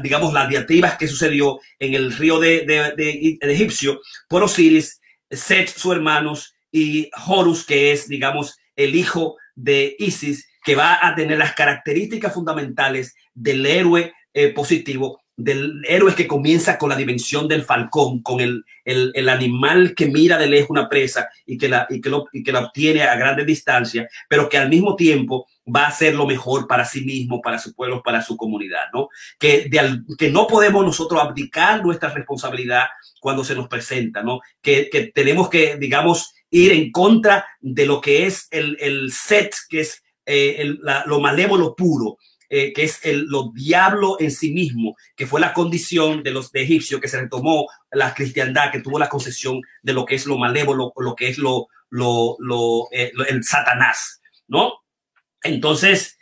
digamos, las diatribas que sucedió en el río de, de, Egipcio por Osiris, Seth, sus hermanos, y Horus, que es, digamos, el hijo de Isis, que va a tener las características fundamentales del héroe eh, positivo, del héroe que comienza con la dimensión del falcón, con el, el, el, animal que mira de lejos una presa y que, la, y, que lo, y que la obtiene a grande distancia, pero que al mismo tiempo va a hacer lo mejor para sí mismo, para su pueblo, para su comunidad, ¿no? Que, de, que no podemos nosotros abdicar nuestra responsabilidad cuando se nos presenta, ¿no? Que, que tenemos que, digamos, ir en contra de lo que es el, el set, que es eh, el, lo malévolo puro, eh, que es el, lo diablo en sí mismo, que fue la condición de los de egipcios, que se retomó la cristiandad, que tuvo la concesión de lo que es lo malévolo, lo que es lo, lo, lo, eh, el Satanás, ¿no? Entonces,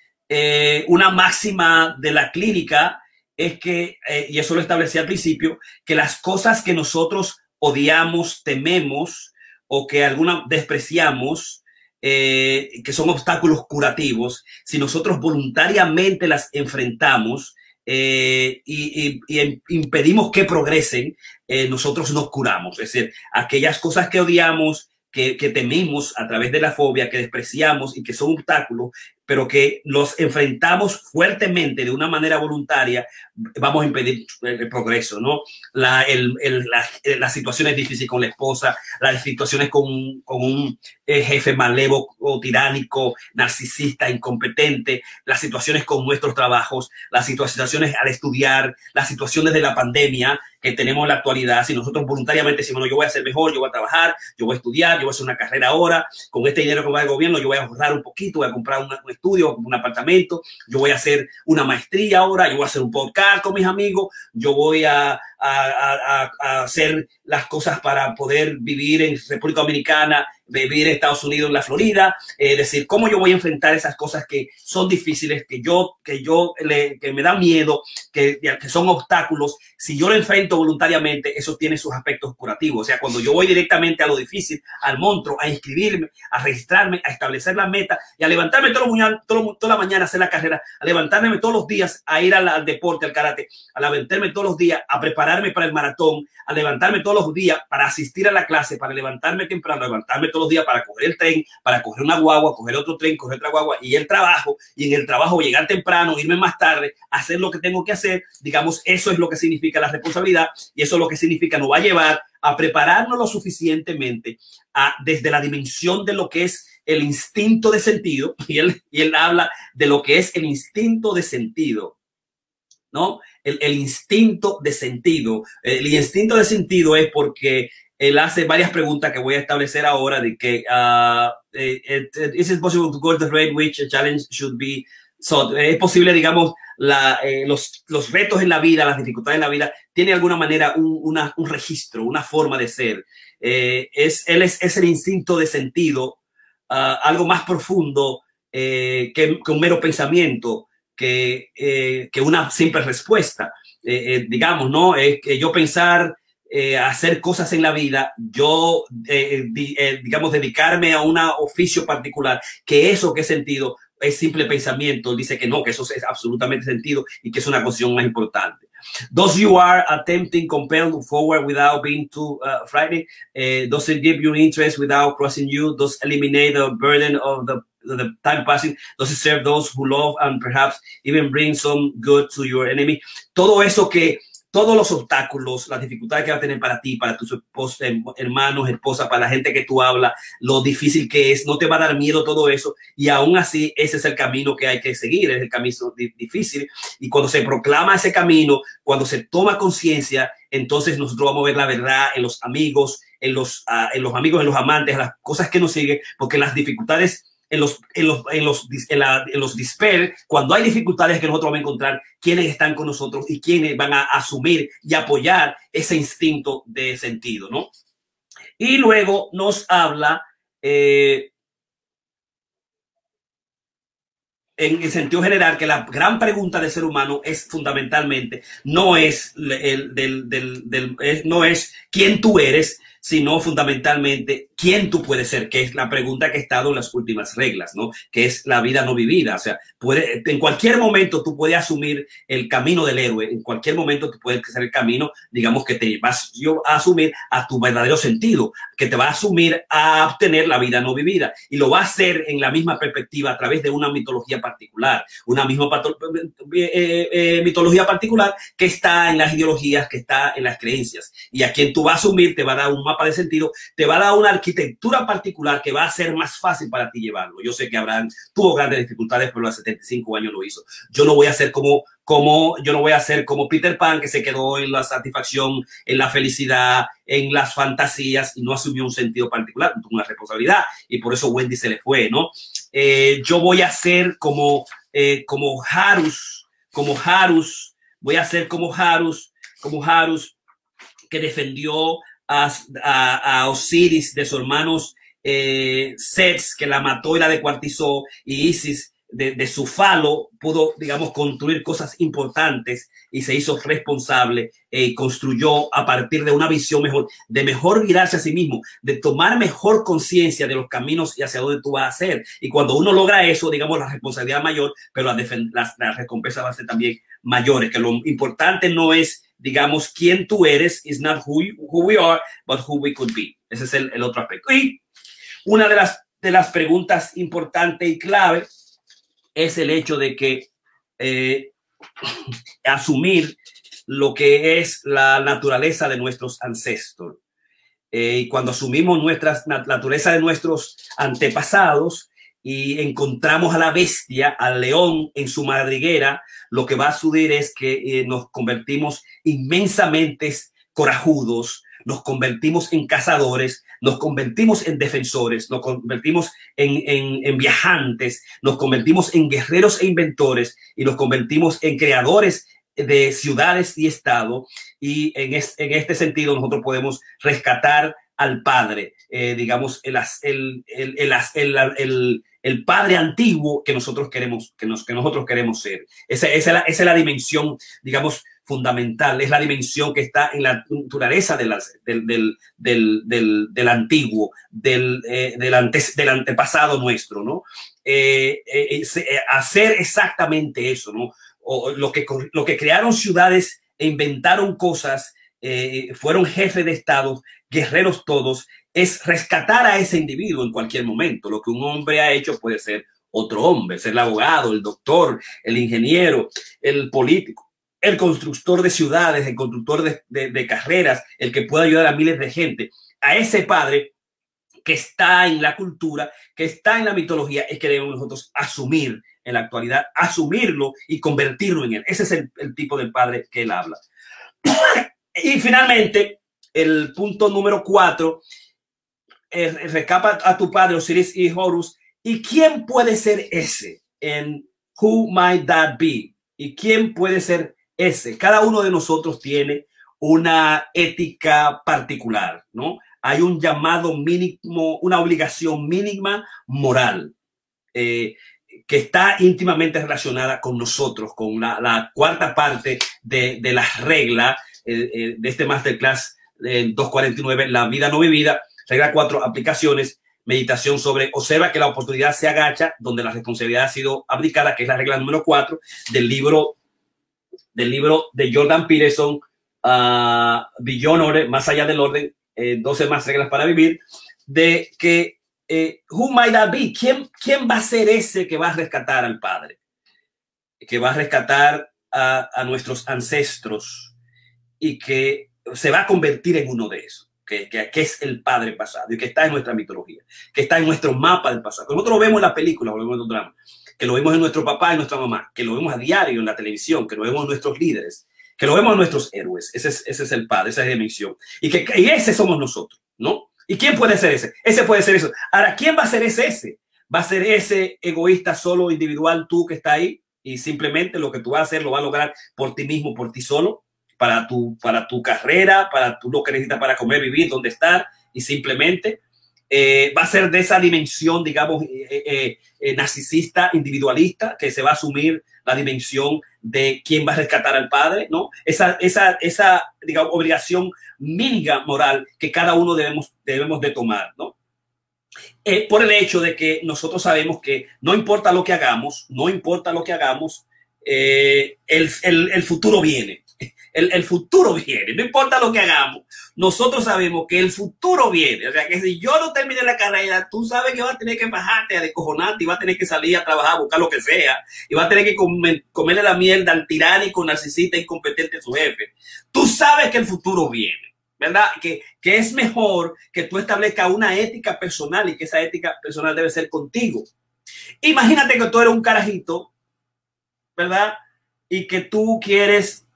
una máxima de la clínica es que, y eso lo establecí al principio, que las cosas que nosotros odiamos, tememos, o que alguna despreciamos, eh, que son obstáculos curativos, si nosotros voluntariamente las enfrentamos eh, y, y, impedimos que progresen, eh, nosotros nos curamos. Es decir, aquellas cosas que odiamos, que, que, tememos a través de la fobia, que despreciamos y que son obstáculos, pero que los enfrentamos fuertemente de una manera voluntaria, vamos a impedir el progreso, ¿no? La, el, el, la, las situaciones difíciles con la esposa, las situaciones con, con un eh, jefe malevo o tiránico, narcisista, incompetente, las situaciones con nuestros trabajos, las situaciones al estudiar, las situaciones de la pandemia que tenemos en la actualidad. Si nosotros voluntariamente decimos, bueno, yo voy a ser mejor, yo voy a trabajar, yo voy a estudiar, yo voy a hacer una carrera ahora, con este dinero que va el gobierno, yo voy a ahorrar un poquito, voy a comprar un estudio, un apartamento, yo voy a hacer una maestría ahora, yo voy a hacer un podcast con mis amigos, yo voy a, a, a, a hacer las cosas para poder vivir en República Dominicana vivir en Estados Unidos, en la Florida, es eh, decir, cómo yo voy a enfrentar esas cosas que son difíciles, que yo, que yo, le, que me da miedo, que, que son obstáculos. Si yo lo enfrento voluntariamente, eso tiene sus aspectos curativos. O sea, cuando yo voy directamente a lo difícil, al monstruo, a inscribirme, a registrarme, a establecer la meta y a levantarme todos los, todo, toda la mañana a hacer la carrera, a levantarme todos los días a ir al, deporte, al karate, a levantarme todos los días a prepararme para el maratón, a levantarme todos los días para asistir a la clase, para levantarme temprano, levantarme todos los días para coger el tren, para coger una guagua, coger otro tren, coger otra guagua y el trabajo, y en el trabajo llegar temprano, irme más tarde, hacer lo que tengo que hacer, digamos, eso es lo que significa la responsabilidad y eso es lo que significa, nos va a llevar a prepararnos lo suficientemente a, desde la dimensión de lo que es el instinto de sentido, y él, y él habla de lo que es el instinto de sentido, ¿no? El, el instinto de sentido. El instinto de sentido es porque él hace varias preguntas que voy a establecer ahora de que uh, is it possible to go the rate which a challenge should be so, es posible digamos la, eh, los, los retos en la vida las dificultades en la vida tiene alguna manera un, una, un registro una forma de ser eh, es él es, es, el instinto de sentido uh, algo más profundo eh, que, que, un mero pensamiento que, que una simple respuesta digamos no es que yo pensar eh, hacer cosas en la vida, yo, eh, eh, digamos, dedicarme a un oficio particular, que eso que sentido es simple pensamiento, dice que no, que eso es absolutamente sentido y que es una cuestión más importante. Those you are attempting compelled forward without being too uh, frightened, uh, does it give you interest without crossing you, does eliminate the burden of the the time passing, does it serve those who love and perhaps even bring some good to your enemy. Todo eso que todos los obstáculos, las dificultades que va a tener para ti, para tus esposos, hermanos, esposa, para la gente que tú hablas, lo difícil que es, no te va a dar miedo todo eso. Y aún así, ese es el camino que hay que seguir, es el camino difícil. Y cuando se proclama ese camino, cuando se toma conciencia, entonces nosotros vamos a ver la verdad en los amigos, en los, uh, en los amigos, en los amantes, las cosas que nos siguen, porque las dificultades en los, en los, en los, en, los cuando hay dificultades que nosotros vamos a encontrar quiénes están con nosotros y quiénes van a asumir y apoyar ese instinto de sentido, ¿no? Y luego nos habla eh, en el sentido general que la gran pregunta del ser humano es fundamentalmente no es el del, del, del no es quién tú eres, sino fundamentalmente quién tú puedes ser, que es la pregunta que ha estado en las últimas reglas, ¿no? Que es la vida no vivida. O sea, puede, en cualquier momento tú puedes asumir el camino del héroe, en cualquier momento tú puedes hacer el camino, digamos, que te vas yo, a asumir a tu verdadero sentido, que te va a asumir a obtener la vida no vivida. Y lo va a hacer en la misma perspectiva a través de una mitología particular, una misma eh, eh, eh, mitología particular que está en las ideologías, que está en las creencias. Y a quien tú vas a asumir te va a dar un mapa de sentido, te va a dar una arquitectura particular que va a ser más fácil para ti llevarlo. Yo sé que Abraham tuvo grandes dificultades, pero a los 75 años lo hizo. Yo no voy a ser como, como, yo no voy a ser como Peter Pan, que se quedó en la satisfacción, en la felicidad, en las fantasías y no asumió un sentido particular, una responsabilidad y por eso Wendy se le fue, ¿no? Eh, yo voy a ser como, eh, como Harus, como Harus, voy a ser como Harus, como Harus, que defendió a, Osiris de sus hermanos eh, Sets, que la mató y la descuartizó, y Isis de, su falo pudo, digamos, construir cosas importantes y se hizo responsable y eh, construyó a partir de una visión mejor, de mejor mirarse a sí mismo, de tomar mejor conciencia de los caminos y hacia dónde tú vas a hacer. Y cuando uno logra eso, digamos, la responsabilidad mayor, pero la, la, la recompensa va a ser también mayores, que lo importante no es digamos, quién tú eres is not who, who we are, but who we could be. Ese es el, el, otro aspecto. Y una de las, de las preguntas importantes y clave es el hecho de que eh, asumir lo que es la naturaleza de nuestros ancestros. Eh, y cuando asumimos nuestra naturaleza de nuestros antepasados, y encontramos a la bestia, al león en su madriguera, lo que va a suceder es que eh, nos convertimos inmensamente corajudos, nos convertimos en cazadores, nos convertimos en defensores, nos convertimos en, en, viajantes, nos convertimos en guerreros e inventores y nos convertimos en creadores de ciudades y estado. Y en, en este sentido nosotros podemos rescatar al Padre, eh, digamos, el, el, el, el padre antiguo que nosotros queremos, que, nos, que nosotros queremos ser. Esa, esa, es la, esa, es la, dimensión, digamos, fundamental, es la dimensión que está en la naturaleza de del, del, del, del, antiguo, del, eh, antes, del antepasado nuestro, ¿no? Eh, hacer exactamente eso, ¿no? O lo que, que crearon ciudades e inventaron cosas, fueron jefes de Estado, guerreros todos, es rescatar a ese individuo en cualquier momento. Lo que un hombre ha hecho puede ser otro hombre, ser el abogado, el doctor, el ingeniero, el político. el constructor de ciudades, el constructor de, carreras, el que puede ayudar a miles de gente. A ese padre que está en la cultura, que está en la mitología, es que debemos nosotros asumir en la actualidad, asumirlo y convertirlo en él. Ese es el, tipo de padre que él habla. y finalmente, el punto número cuatro, recapa a tu padre Osiris y Horus. ¿Y quién puede ser ese? En Who might that be? ¿Y quién puede ser ese. Cada uno de nosotros tiene una ética particular, ¿no? Hay un llamado mínimo, una obligación mínima moral eh, que está íntimamente relacionada con nosotros, con la, cuarta parte de, de las reglas eh, eh, de este masterclass 249, la vida no vivida. Regla 4, aplicaciones, meditación sobre observa que la oportunidad se agacha donde la responsabilidad ha sido aplicada, que es la regla número 4 del libro del libro de Jordan Peterson, uh, Beyond Más allá del orden, 12 eh, más reglas para vivir, de que eh, who might that be? ¿Quién, ¿Quién va a ser ese que va a rescatar al Padre? Que va a rescatar a, a nuestros ancestros y que se va a convertir en uno de esos. Que, que, es el padre pasado y que está en nuestra mitología, que está en nuestro mapa del pasado. Nosotros lo vemos en la película, lo vemos en que lo vemos en nuestro papá y nuestra mamá, que lo vemos a diario en la televisión, que lo vemos en nuestros líderes, que lo vemos en nuestros héroes. Ese es, ese es el Padre, esa es la dimensión. Y que y ese somos nosotros, ¿no? ¿Y quién puede ser ese? Ese puede ser eso. Ahora, ¿quién va a ser ese ese? ¿Va a ser ese egoísta solo, individual, tú que está ahí? Y simplemente lo que tú vas a hacer lo va a lograr por ti mismo, por ti solo, para tu, para tu carrera, para tú lo que necesitas para comer, vivir, donde estar, y simplemente eh, va a ser de esa dimensión, digamos, eh, eh, narcisista, individualista, que se va a asumir la dimensión de quién va a rescatar al padre, ¿no? Esa, esa, esa digamos, obligación mínima moral que cada uno debemos, debemos de tomar, ¿no? por el hecho de que nosotros sabemos que no importa lo que hagamos, no importa lo que hagamos, el, el, el futuro viene el, futuro viene, no importa lo que hagamos, nosotros sabemos que el futuro viene. O sea, que si yo no termine la carrera, tú sabes que vas a tener que bajarte a descojonarte y vas a tener que salir a trabajar, a buscar lo que sea, y vas a tener que comerle la mierda al tiránico, narcisista, incompetente su jefe. Tú sabes que el futuro viene. ¿verdad? Que, que, es mejor que tú establezcas una ética personal y que esa ética personal debe ser contigo. Imagínate que tú eres un carajito, ¿verdad? Y que tú quieres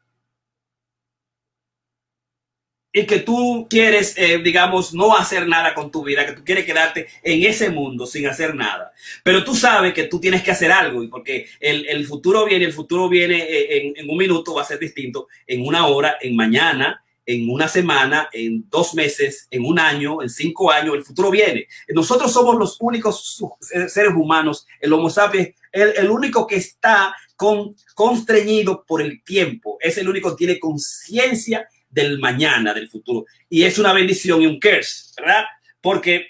y que tú quieres, eh, digamos, no hacer nada con tu vida, que tú quieres quedarte en ese mundo sin hacer nada. Pero tú sabes que tú tienes que hacer algo y porque el, futuro viene, el futuro viene eh, en, un minuto, va a ser distinto, en una hora, en mañana, en una semana, en dos meses, en un año, en cinco años, el futuro viene. Nosotros somos los únicos seres humanos, el Homo sapiens, el, el único que está con, constreñido por el tiempo, es el único que tiene conciencia del mañana, del futuro. Y es una bendición y un curse, ¿verdad? Porque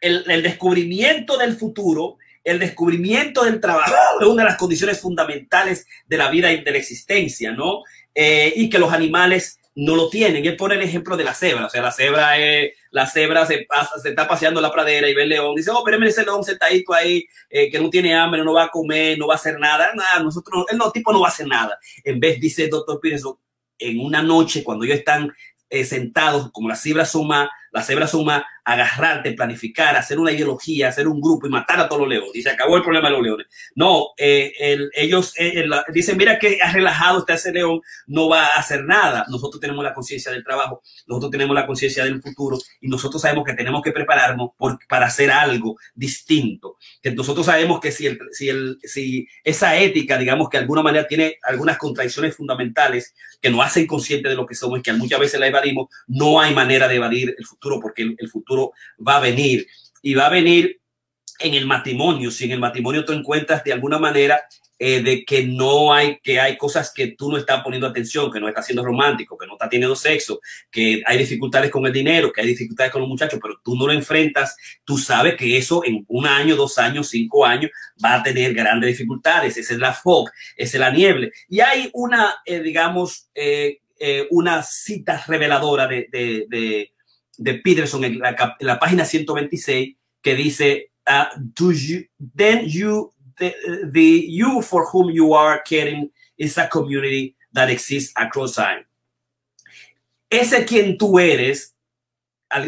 el, descubrimiento del futuro, el descubrimiento del trabajo es una de las condiciones fundamentales de la vida y de la existencia, ¿no? Eh, y que los animales no lo tienen. Él pone el ejemplo de la cebra. O sea, la cebra, es, la cebra se, pasa, se está paseando en la pradera y ve el león. Dice, oh, pero ese león sentadito ahí, eh, que no tiene hambre, no va a comer, no va a hacer nada. Nada, nosotros, el no, tipo no va a hacer nada. En vez, dice el doctor Pires, en una noche, cuando ellos están eh, sentados, como la cebra suma, la cebra suma agarrarte, planificar, hacer una ideología, hacer un grupo y matar a todos los leones. Y se acabó el problema de los leones. No, eh, ellos eh, dicen, mira que ha relajado está ese león, no va a hacer nada. Nosotros tenemos la conciencia del trabajo, nosotros tenemos la conciencia del futuro y nosotros sabemos que tenemos que prepararnos para hacer algo distinto. Que nosotros sabemos que si, el, si, el, si esa ética, digamos que de alguna manera tiene algunas contradicciones fundamentales que nos hacen conscientes de lo que somos que muchas veces la evadimos, no hay manera de evadir el futuro porque el futuro va a venir y va a venir en el matrimonio. Si en el matrimonio tú encuentras de alguna manera eh, de que no hay, que hay cosas que tú no estás poniendo atención, que no estás siendo romántico, que no estás teniendo sexo, que hay dificultades con el dinero, que hay dificultades con los muchachos, pero tú no lo enfrentas, tú sabes que eso en un año, dos años, cinco años va a tener grandes dificultades. Esa es la fog, esa es la niebla. Y hay una, eh, digamos, eh, una cita reveladora de, Peterson en la, página 126 que dice, uh, do you, then you, the, the you for whom you are caring is a community that exists across time. Ese quien tú eres,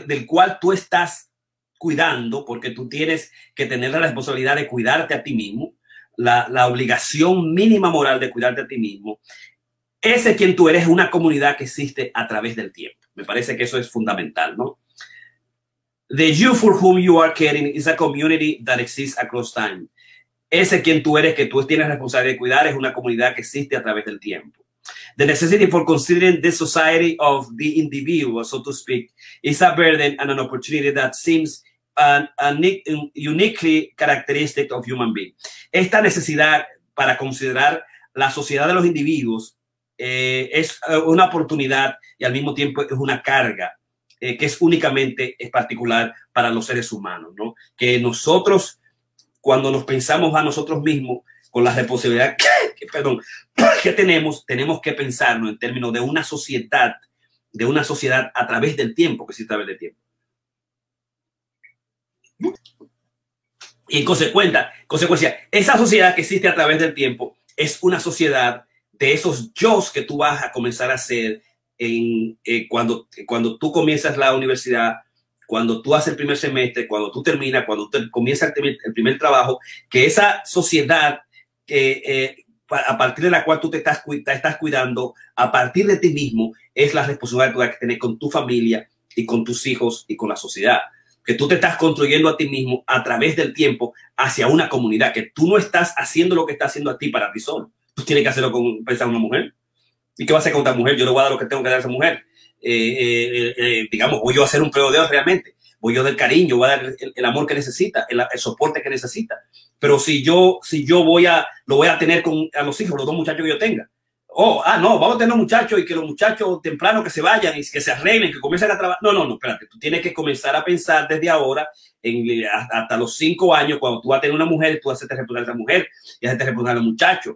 del cual tú estás cuidando, porque tú tienes que tener la responsabilidad de cuidarte a ti mismo, la, la obligación mínima moral de cuidarte a ti mismo, ese quien tú eres es una comunidad que existe a través del tiempo. Me parece que eso es fundamental, ¿no? The you for whom you are caring is a community that exists across time. Ese quien tú eres, que tú tienes responsabilidad de cuidar, es una comunidad que existe a través del tiempo. The necessity for considering the society of the individual, so to speak, is a burden and an opportunity that seems uniquely characteristic of human being. Esta necesidad para considerar la sociedad de los individuos eh, es eh, una oportunidad y al mismo tiempo es una carga eh, que es únicamente es particular para los seres humanos, ¿no? Que nosotros, cuando nos pensamos a nosotros mismos, con la responsabilidad que, perdón, que tenemos, tenemos que pensarnos en términos de una sociedad, de una sociedad a través del tiempo, que existe a través del tiempo. Y en consecuencia, consecuencia, esa sociedad que existe a través del tiempo es una sociedad de esos yo que tú vas a comenzar a hacer en, eh, cuando, cuando tú comienzas la universidad, cuando tú haces el primer semestre, cuando tú terminas, cuando tú comienzas el, primer trabajo, que esa sociedad que eh, a partir de la cual tú te estás, cuidando, a partir de ti mismo, es la responsabilidad que tener con tu familia y con tus hijos y con la sociedad. Que tú te estás construyendo a ti mismo a través del tiempo hacia una comunidad, que tú no estás haciendo lo que está haciendo a ti para ti solo. Tú tienes que hacerlo con pensar una mujer. ¿Y qué va a hacer con otra mujer? Yo le voy a dar lo que tengo que dar a esa mujer. Eh, eh, eh, digamos, voy yo a hacer un prueba de Dios realmente. Voy yo del cariño, voy a dar el, amor que necesita, el, soporte que necesita. Pero si yo, si yo voy a, lo voy a tener con a los hijos, los dos muchachos que yo tenga. Oh, ah, no, vamos a tener muchachos y que los muchachos temprano que se vayan y que se arreglen, que comiencen a trabajar. No, no, no, espérate. Tú tienes que comenzar a pensar desde ahora, en, hasta los cinco años, cuando tú vas a tener una mujer, tú hacerte responsable a esa mujer y hacerte responsable los muchachos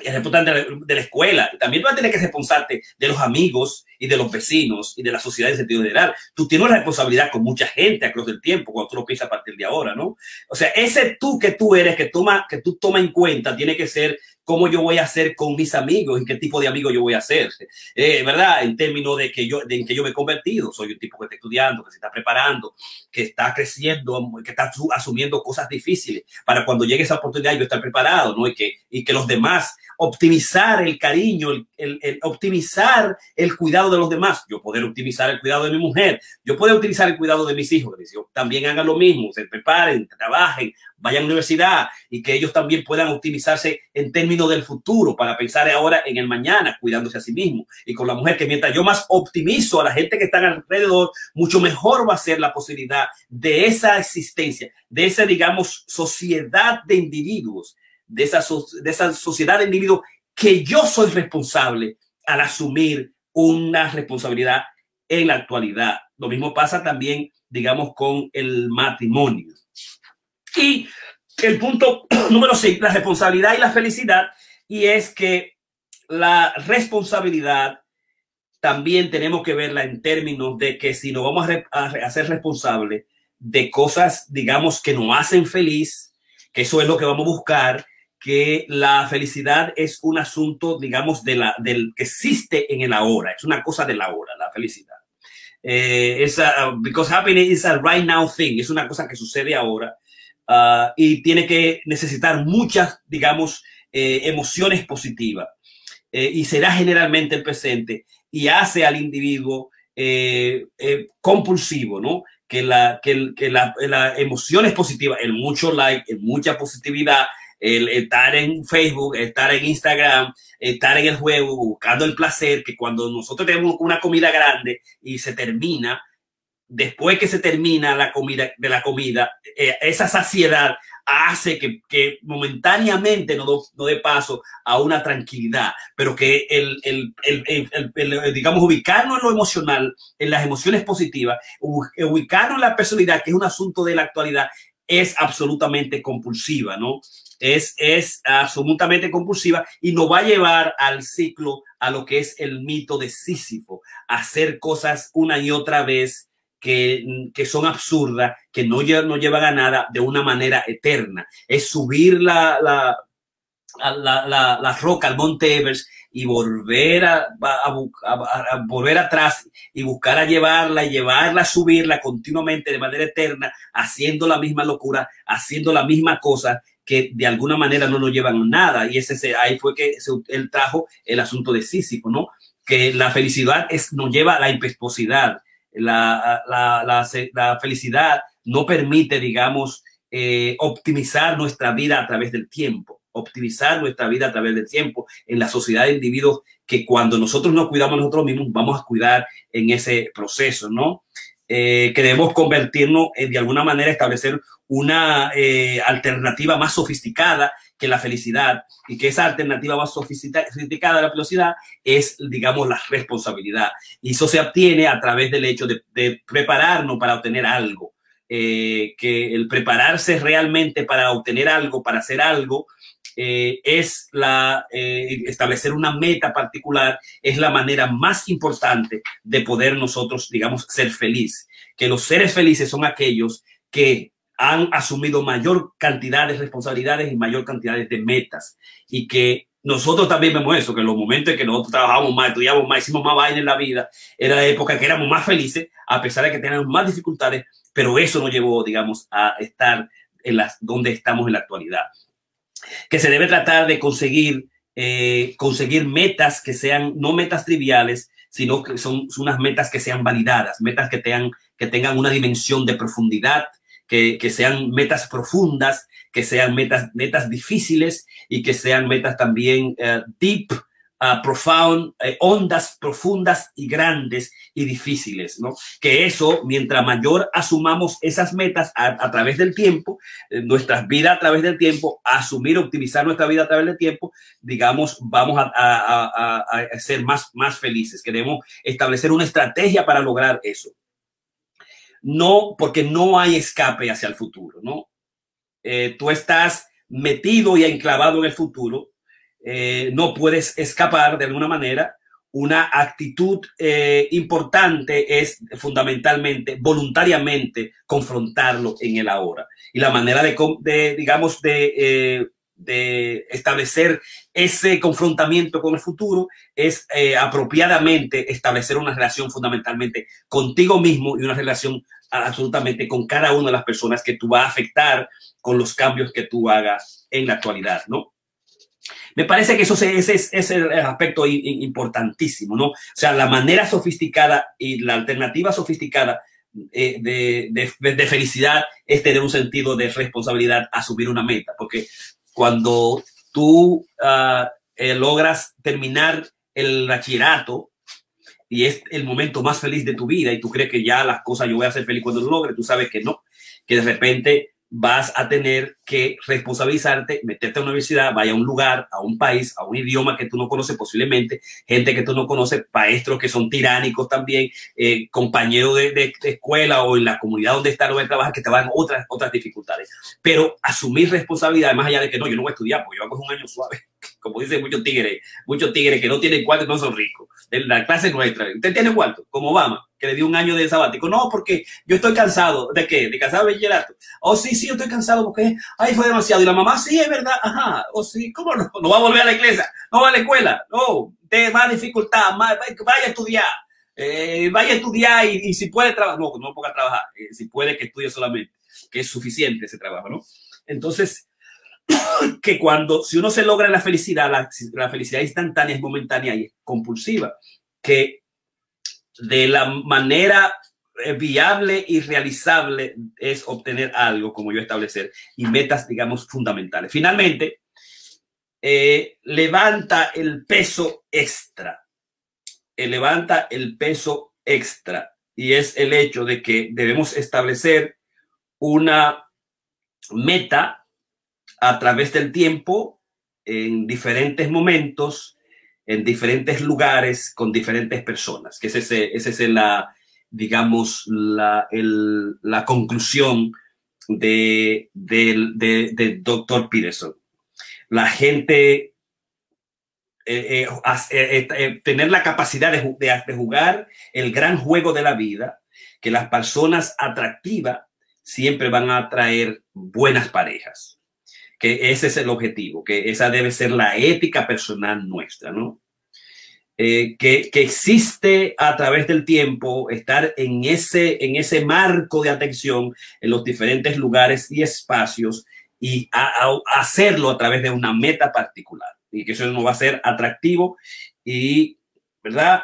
es responsable de la escuela. También tú vas a tener que responsarte de los amigos y de los vecinos y de la sociedad en sentido general. Tú tienes una responsabilidad con mucha gente a través del tiempo cuando tú lo piensas a partir de ahora, ¿no? O sea, ese tú que tú eres, que, toma, que tú tomas en cuenta, tiene que ser cómo yo voy a hacer con mis amigos y qué tipo de amigo yo voy a hacer, eh, ¿verdad? En términos de que yo, de en que yo me he convertido, soy un tipo que está estudiando, que se está preparando, que está creciendo, que está asumiendo cosas difíciles para cuando llegue esa oportunidad yo estar preparado, ¿no? Y que, y que los demás optimizar el cariño, el, optimizar el cuidado de los demás, yo poder optimizar el cuidado de mi mujer, yo poder utilizar el cuidado de mis hijos, también hagan lo mismo, se preparen, trabajen, vayan a la universidad y que ellos también puedan optimizarse en términos del futuro para pensar ahora en el mañana, cuidándose a sí mismo. Y con la mujer que mientras yo más optimizo a la gente que está alrededor, mucho mejor va a ser la posibilidad de esa existencia, de esa, digamos, sociedad de individuos, de esa, de esa sociedad de individuos que yo soy responsable al asumir una responsabilidad en la actualidad. Lo mismo pasa también, digamos, con el matrimonio. Y el punto número 6, la responsabilidad y la felicidad, y es que la responsabilidad también tenemos que verla en términos de que si nos vamos a, hacer responsable de cosas, digamos, que nos hacen feliz, que eso es lo que vamos a buscar, que la felicidad es un asunto, digamos, de la, del que existe en el ahora, es una cosa del ahora, la felicidad. Eh, es because happiness is a right now thing, es una cosa que sucede ahora Ah, y tiene que necesitar muchas, digamos, eh, emociones positivas. Eh, y será generalmente el presente y hace al individuo eh, compulsivo, ¿no? Que la, que, que la, la emoción es positiva, el mucho like, el mucha positividad, el estar en Facebook, estar en Instagram, estar en el juego, buscando el placer, que cuando nosotros tenemos una comida grande y se termina, después que se termina la comida de la comida, eh, esa saciedad hace que, que momentáneamente no, no dé paso a una tranquilidad, pero que el, el, el, digamos, ubicarnos en lo emocional, en las emociones positivas, ubicarnos en la personalidad, que es un asunto de la actualidad, es absolutamente compulsiva, ¿no? Es, es absolutamente compulsiva y nos va a llevar al ciclo, a lo que es el mito de Sísifo, hacer cosas una y otra vez que, que, son absurdas, que no, no llevan a nada de una manera eterna. Es subir la, la, la, roca al Monte Everest y volver a, volver atrás y buscar a llevarla y llevarla a subirla continuamente de manera eterna, haciendo la misma locura, haciendo la misma cosa que de alguna manera no nos llevan nada. Y ese, ahí fue que él trajo el asunto de Sísifo, ¿no? Que la felicidad es, nos lleva a la impetuosidad. La, la, felicidad no permite, digamos, eh, optimizar nuestra vida a través del tiempo, optimizar nuestra vida a través del tiempo en la sociedad de individuos que cuando nosotros nos cuidamos nosotros mismos, vamos a cuidar en ese proceso, ¿no? Eh, queremos convertirnos en, de alguna manera, establecer una eh, alternativa más sofisticada que la felicidad y que esa alternativa más sofisticada a la felicidad es, digamos, la responsabilidad. Y eso se obtiene a través del hecho de, prepararnos para obtener algo. Eh, que el prepararse realmente para obtener algo, para hacer algo, eh, es la establecer una meta particular, es la manera más importante de poder nosotros, digamos, ser feliz. Que los seres felices son aquellos que han asumido mayor cantidad de responsabilidades y mayor cantidad de metas y que nosotros también vemos eso, que en los momentos en que nosotros trabajamos más, estudiamos más, hicimos más vaina en la vida, era la época que éramos más felices, a pesar de que teníamos más dificultades, pero eso nos llevó, digamos, a estar en las, donde estamos en la actualidad. Que se debe tratar de conseguir, eh, conseguir metas que sean, no metas triviales, sino que son, unas metas que sean validadas, metas que tengan, que tengan una dimensión de profundidad, que, sean metas profundas, que sean metas, metas difíciles y que sean metas también uh, deep, uh, profound, eh, ondas profundas y grandes y difíciles, ¿no? Que eso, mientras mayor asumamos esas metas a, través del tiempo, eh, nuestras vidas a través del tiempo, asumir, optimizar nuestra vida a través del tiempo, digamos, vamos a, a ser más, más felices. Queremos establecer una estrategia para lograr eso. No, porque no hay escape hacia el futuro, ¿no? Eh, tú estás metido y enclavado en el futuro eh, no puedes escapar de alguna manera. Una actitud eh, importante es fundamentalmente, voluntariamente, confrontarlo en el ahora. Y la manera de, digamos, eh, de, establecer ese confrontamiento con el futuro es apropiadamente establecer una relación fundamentalmente contigo mismo y una relación absolutamente con cada una de las personas que tú vas a afectar con los cambios que tú hagas en la actualidad, ¿no? Me parece que eso ese es, el aspecto importantísimo, ¿no? O sea, la manera sofisticada y la alternativa sofisticada eh, de, felicidad es tener un sentido de responsabilidad, asumir una meta, porque cuando tú ah, eh, logras terminar el bachillerato y es el momento más feliz de tu vida y tú crees que ya las cosas yo voy a ser feliz cuando lo logre, tú sabes que no, que de repente vas a tener que responsabilizarte, meterte a una universidad, vaya a un lugar, a un país, a un idioma que tú no conoces posiblemente, gente que tú no conoces, maestros que son tiránicos también, eh, compañeros de, escuela o en la comunidad donde estás o trabajas que te van otras, otras dificultades. Pero asumir responsabilidad, más allá de que no, yo no voy a estudiar, porque yo hago un año suave, como dicen muchos tigres, muchos tigres que no tienen cuarto no son ricos. En la clase nuestra, ¿usted tiene cuarto? Como Obama que le dio un año de sabático. No, porque yo estoy cansado. ¿De qué? ¿De cansado de bachillerato? Oh, sí, sí, yo estoy cansado porque, ay, fue demasiado. Y la mamá, sí, es verdad. Ajá. Oh, sí, ¿cómo no? No va a volver a la iglesia. No va a la escuela. No, de más dificultad. Más, vaya a estudiar. Eh, vaya a estudiar y, si puede trabajar. No, no ponga a trabajar. Eh, si puede, que estudie solamente. Que es suficiente ese trabajo, ¿no? Entonces, que cuando, si uno se logra la felicidad, la, felicidad instantánea es momentánea y es compulsiva. Que de la manera eh, viable y realizable es obtener algo, como yo establecer, y metas, digamos, fundamentales. Finalmente, eh, levanta el peso extra. Eh, levanta el peso extra. Y es el hecho de que debemos establecer una meta a través del tiempo en diferentes momentos en diferentes lugares con diferentes personas, que ese, ese es la, digamos, la, conclusión de, de, Dr. Peterson. La gente, eh, eh, eh, tener la capacidad de, jugar el gran juego de la vida, que las personas atractivas siempre van a atraer buenas parejas que ese es el objetivo, que esa debe ser la ética personal nuestra, ¿no? eh, que, que, existe a través del tiempo, estar en ese, en ese marco de atención en los diferentes lugares y espacios y hacerlo a través de una meta particular y que eso no va a ser atractivo y, ¿verdad?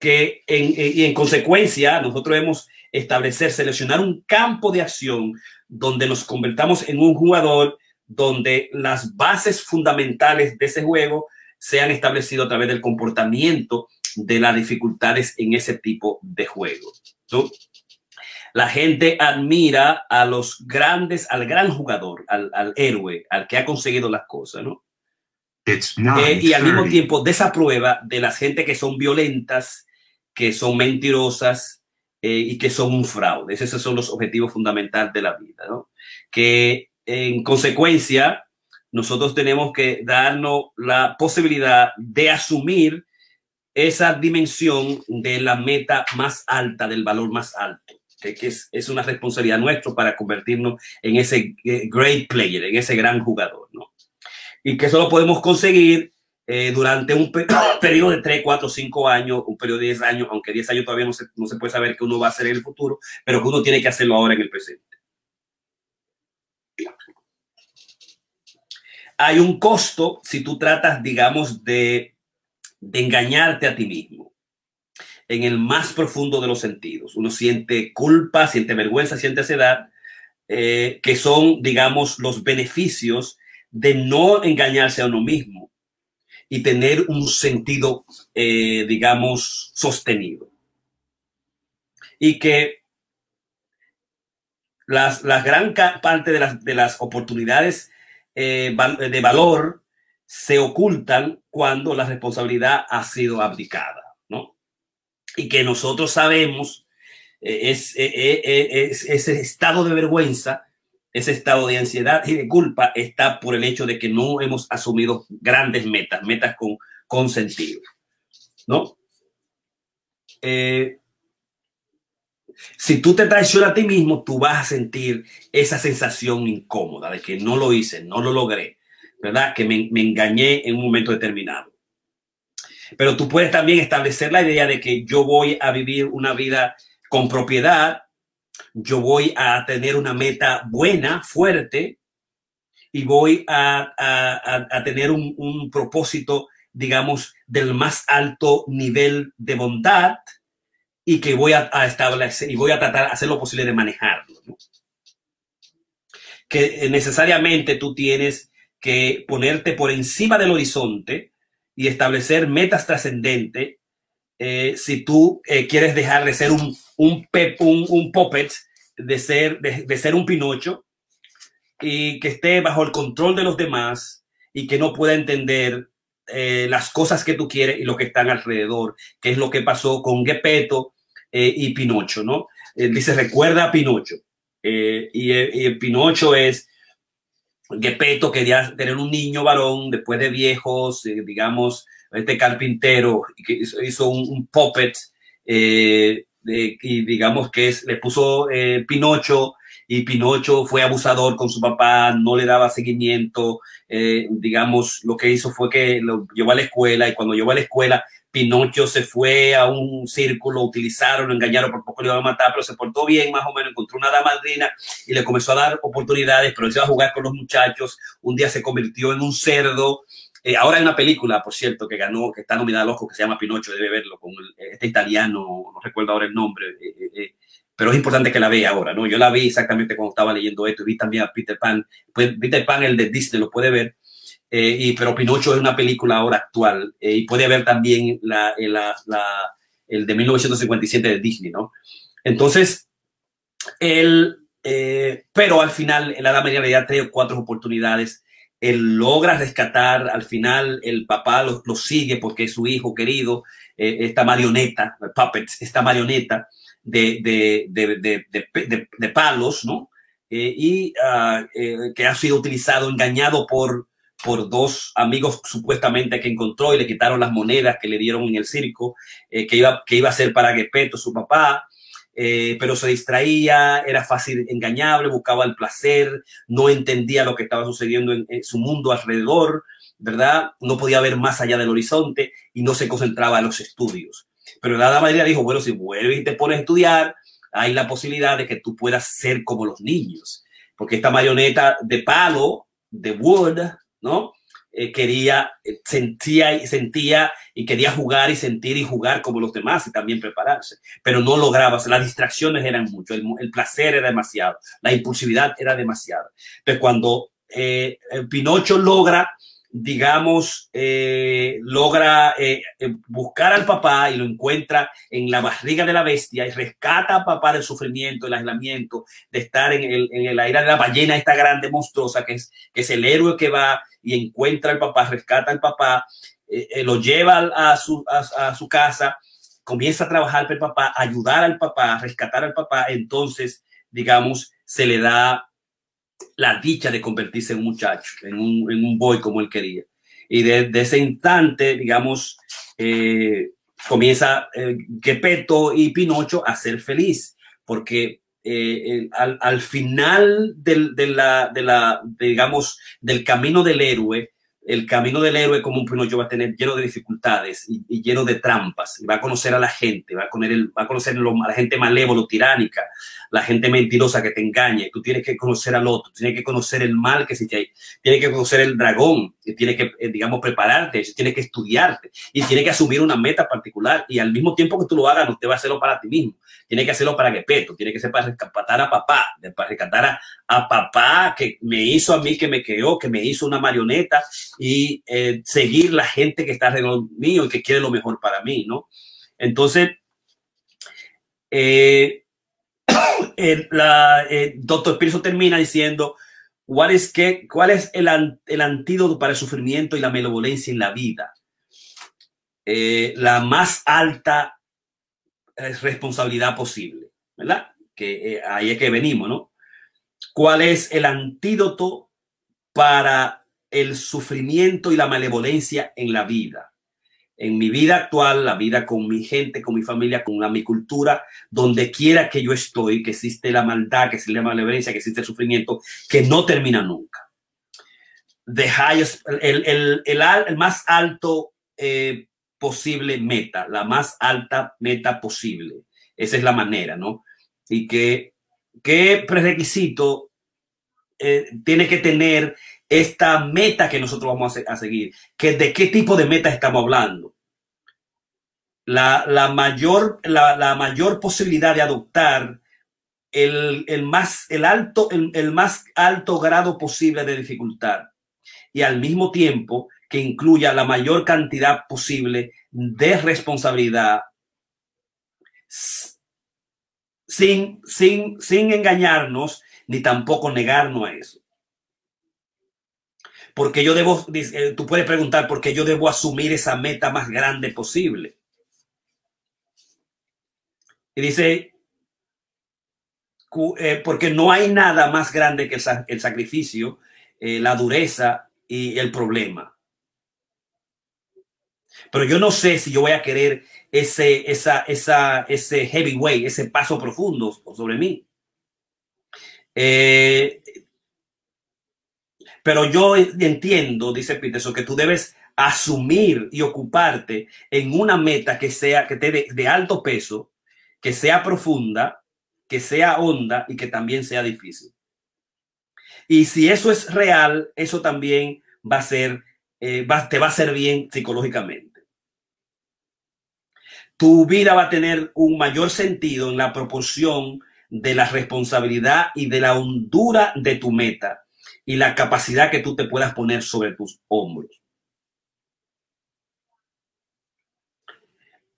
Que en, y en consecuencia nosotros debemos establecer, seleccionar un campo de acción donde nos convertamos en un jugador donde las bases fundamentales de ese juego sean establecidas a través del comportamiento de las dificultades en ese tipo de juego. La gente admira a los grandes, al gran jugador, al, al héroe, al que ha conseguido las cosas, ¿no? Eh, y al mismo tiempo desaprueba de las gente que son violentas, que son mentirosas eh, y que son un fraude. Esos son los objetivos fundamentales de la vida, ¿no? Que en consecuencia, nosotros tenemos que darnos la posibilidad de asumir esa dimensión de la meta más alta, del valor más alto, que, es, una responsabilidad nuestra para convertirnos en ese eh, great player, en ese gran jugador, ¿no? Y que eso lo podemos conseguir eh, durante un periodo de 3, 4, 5 años, un periodo de 10 años, aunque 10 años todavía no se, no se puede saber qué uno va a hacer en el futuro, pero que uno tiene que hacerlo ahora en el presente. hay un costo si tú tratas, digamos, de, de engañarte a ti mismo en el más profundo de los sentidos. Uno siente culpa, siente vergüenza, siente ansiedad, eh, que son, digamos, los beneficios de no engañarse a uno mismo y tener un sentido, eh, digamos, sostenido. Y que las, la gran parte de las, de las oportunidades eh, de valor se ocultan cuando la responsabilidad ha sido abdicada, ¿no? Y que nosotros sabemos eh, es, ese estado de vergüenza, ese estado de ansiedad y de culpa está por el hecho de que no hemos asumido grandes metas, metas con, sentido, ¿no? Si tú te traicionas a ti mismo, tú vas a sentir esa sensación incómoda de que no lo hice, no lo logré, ¿verdad? Que me, engañé en un momento determinado. Pero tú puedes también establecer la idea de que yo voy a vivir una vida con propiedad, yo voy a tener una meta buena, fuerte, y voy a, tener un, un propósito, digamos, del más alto nivel de bondad, y que voy a, establecer y voy a tratar hacer lo posible de manejarlo. Que necesariamente tú tienes que ponerte por encima del horizonte y establecer metas trascendentes eh, si tú eh, quieres dejar de ser un, un, un, un puppet, de ser, de, ser un Pinocho y que esté bajo el control de los demás y que no pueda entender las cosas que tú quieres y lo que están alrededor, que es lo que pasó con Gepetto eh, y Pinocho, ¿no? dice, recuerda a Pinocho. Eh, y, Pinocho es, Gepetto quería tener un niño varón después de viejos, eh, digamos, este carpintero que hizo, un, puppet y digamos que es, le puso Pinocho y Pinocho fue abusador con su papá, no le daba seguimiento, digamos, lo que hizo fue que lo llevó a la escuela y cuando llevó a la escuela Pinocho se fue a un círculo, utilizaron, engañaron, por poco le iban a matar, pero se portó bien, más o menos, encontró una damadrina y le comenzó a dar oportunidades, pero él se iba a jugar con los muchachos, un día se convirtió en un cerdo. Eh, ahora hay una película, por cierto, que ganó, que está nominada al Oscar, que se llama Pinocho, debe verlo, con este italiano, no recuerdo ahora el nombre, eh, eh, pero es importante que la vea ahora, ¿no? Yo la vi exactamente cuando estaba leyendo esto vi también a Peter Pan, pues Peter Pan, el de Disney, lo puede ver eh, pero Pinocho es una película ahora actual eh, y puede haber también eh, el de 1957 de Disney, ¿no? Entonces, él, pero al final, en la edad media le da tres o cuatro oportunidades. Él logra rescatar, al final el papá lo, lo sigue porque es su hijo querido, esta marioneta, puppet, esta marioneta de, de, de, de, palos, ¿no? y uh, que ha sido utilizado, engañado por, por dos amigos supuestamente que encontró y le quitaron las monedas que le dieron en el circo, eh, que, iba, que iba a ser para Gepetto, su papá, eh, pero se distraía, era fácil engañable, buscaba el placer, no entendía lo que estaba sucediendo en, su mundo alrededor, ¿verdad? No podía ver más allá del horizonte y no se concentraba en los estudios. Pero la Madrina dijo, bueno, si vuelves y te pones a estudiar, hay la posibilidad de que tú puedas ser como los niños. Porque esta marioneta de palo, de wood, ¿no? Eh, quería, eh, sentía y sentía y quería jugar y sentir y jugar como los demás y también prepararse, pero no lograba, las distracciones eran mucho, el, placer era demasiado, la impulsividad era demasiado. Entonces cuando eh, Pinocho logra digamos, eh, logra eh, eh, buscar al papá y lo encuentra en la barriga de la bestia y rescata a papá del sufrimiento, el aislamiento, de estar en el, en el aire de la ballena, esta grande monstruosa que es, que es el héroe que va y encuentra al papá, rescata al papá, lo lleva a su, a, su casa, comienza a trabajar para el papá, ayudar al papá, rescatar al papá, entonces, digamos, se le da la dicha de convertirse en un muchacho, en un, en un boy como él quería. Y desde ese instante, digamos, eh, comienza eh, Gepetto y Pinocho a ser feliz, porque eh, al, al, final del, de la, de la, digamos, del camino del héroe, el camino del héroe como un Pinocho va a tener lleno de dificultades y, lleno de trampas. Y va a conocer a la gente, va a, conocer, va a conocer a la gente malévolo, tiránica, la gente mentirosa que te engañe. Tú tienes que conocer al otro, tienes que conocer el mal que existe ahí, tienes que conocer el dragón, tienes que, eh, digamos, prepararte, tienes que estudiarte y tienes que asumir una meta particular. Y al mismo tiempo que tú lo hagas, no te va a hacerlo para ti mismo, tienes que hacerlo para peto tienes que ser para rescatar a papá, para rescatar a, a papá que me hizo a mí, que me creó, que me hizo una marioneta y eh, seguir la gente que está alrededor mío y que quiere lo mejor para mí, ¿no? Entonces, eh, el, la, eh, doctor Pearson termina diciendo, ¿cuál es, qué, cuál es el, el, antídoto para el sufrimiento y la malevolencia en la vida? la más alta responsabilidad posible, ¿verdad? Que ahí es que venimos, ¿no? ¿Cuál es el antídoto para el sufrimiento y la malevolencia en la vida. En mi vida actual, la vida con mi gente, con mi familia, con la, mi cultura, donde quiera que yo estoy, que existe la maldad, que existe la malevolencia, que existe el sufrimiento, que no termina nunca. The el, el, el, más alto eh, posible meta, la más alta meta posible. Esa es la manera, ¿no? Y que, qué prerequisito eh, tiene que tener esta meta que nosotros vamos a, seguir, que de qué tipo de meta estamos hablando. La, mayor, la, mayor posibilidad de adoptar el, más, el, alto, el, más alto grado posible de dificultad. Y al mismo tiempo que incluya la mayor cantidad posible de responsabilidad sin, sin, sin engañarnos ni tampoco negarnos a eso porque yo debo, eh, tú puedes preguntar, ¿por qué yo debo asumir esa meta más grande posible? Y dice, eh, porque no hay nada más grande que el, sacrificio, eh, la dureza y el problema. Pero yo no sé si yo voy a querer ese, esa, esa, ese heavyweight, ese paso profundo sobre mí. Eh, pero yo entiendo, dice Peterson, que tú debes asumir y ocuparte en una meta que sea, que te de, de alto peso, que sea profunda, que sea honda y que también sea difícil. Y si eso es real, eso también va a ser, eh, te va a hacer bien psicológicamente. Tu vida va a tener un mayor sentido en la proporción de la responsabilidad y de la hondura de tu meta y la capacidad que tú te puedas poner sobre tus hombros.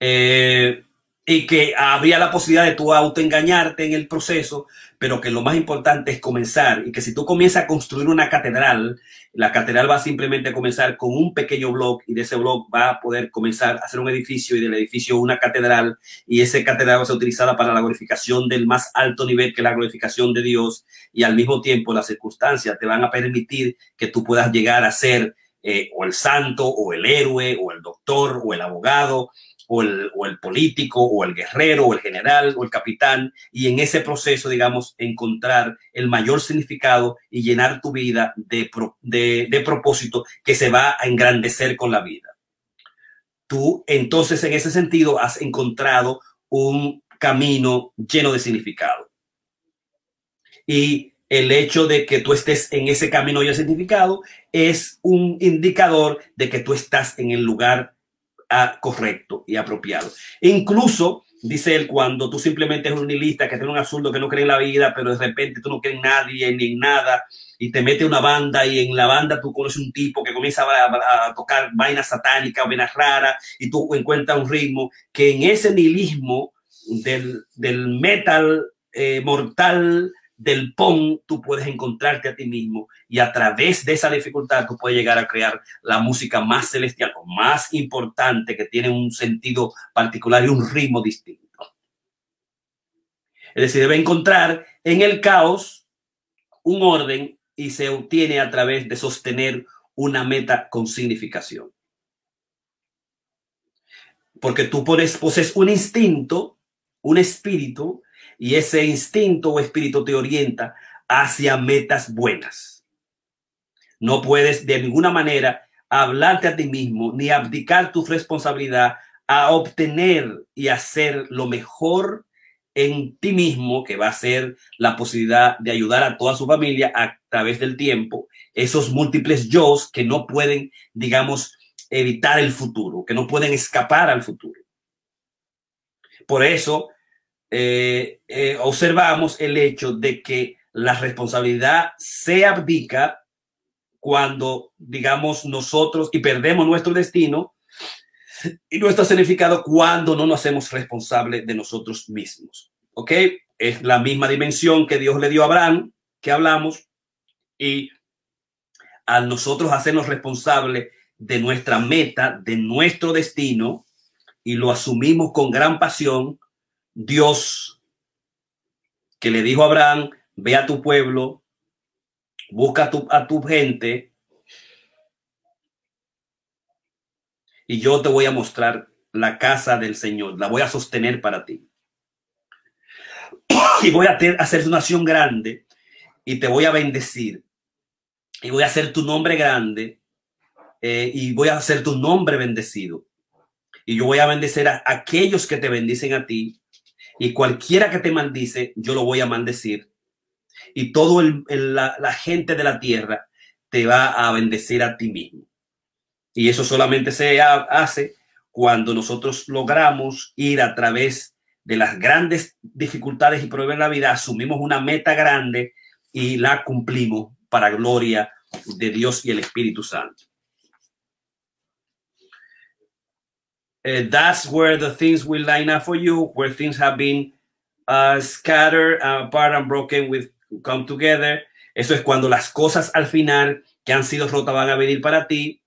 Eh, y que habría la posibilidad de tú autoengañarte en el proceso, pero que lo más importante es comenzar y que si tú comienzas a construir una catedral, la catedral va simplemente a comenzar con un pequeño blog y de ese blog va a poder comenzar a hacer un edificio y del edificio una catedral. Y esa catedral va a ser utilizada para la glorificación del más alto nivel que la glorificación de Dios. Y al mismo tiempo las circunstancias te van a permitir que tú puedas llegar a ser eh, o el santo o el héroe o el doctor o el abogado o el, o el, político o el guerrero o el general o el capitán y en ese proceso, digamos, encontrar el mayor significado y llenar tu vida de, de, de propósito que se va a engrandecer con la vida. Tú entonces en ese sentido has encontrado un camino lleno de significado. Y el hecho de que tú estés en ese camino ya significado es un indicador de que tú estás en el lugar correcto y apropiado. incluso, dice él, cuando tú simplemente eres un nihilista que tiene un absurdo que no cree en la vida, pero de repente tú no crees en nadie ni en nada y te mete una banda y en la banda tú conoces un tipo que comienza a, tocar vainas satánicas, vainas raras y tú encuentras un ritmo que en ese nihilismo del, metal eh, mortal del PON, tú puedes encontrarte a ti mismo y a través de esa dificultad tú puedes llegar a crear la música más celestial o más importante que tiene un sentido particular y un ritmo distinto. Es decir, debe encontrar en el caos un orden y se obtiene a través de sostener una meta con significación. Porque tú pones, poses un instinto, un espíritu, y ese instinto o espíritu te orienta hacia metas buenas. No puedes de ninguna manera hablarte a ti mismo ni abdicar tu responsabilidad a obtener y hacer lo mejor en ti mismo, que va a ser la posibilidad de ayudar a toda su familia a través del tiempo, esos múltiples yo que no pueden, digamos, evitar el futuro, que no pueden escapar al futuro. Por eso, eh, eh, observamos el hecho de que la responsabilidad se abdica cuando, digamos, nosotros y perdemos nuestro destino y nuestro significado cuando no nos hacemos responsables de nosotros mismos. ¿Ok? Es la misma dimensión que Dios le dio a Abraham, que hablamos, y al nosotros hacernos responsables de nuestra meta, de nuestro destino, y lo asumimos con gran pasión, Dios que le dijo a Abraham, ve a tu pueblo, busca a tu, a tu gente y yo te voy a mostrar la casa del Señor, la voy a sostener para ti. Y voy a hacer tu nación grande y te voy a bendecir. Y voy a hacer tu nombre grande eh, y voy a hacer tu nombre bendecido. Y yo voy a bendecir a aquellos que te bendicen a ti y cualquiera que te maldice, yo lo voy a maldecir. Y todo el, la, gente de la tierra te va a bendecir a ti mismo. Y eso solamente se hace cuando nosotros logramos ir a través de las grandes dificultades y problemas de la vida, asumimos una meta grande y la cumplimos para gloria de Dios y el Espíritu Santo. Uh, that's where the things will line up for you, where things have been uh, scattered uh, apart and broken with come together. Eso es cuando las cosas al final que han sido rotas van a venir para ti.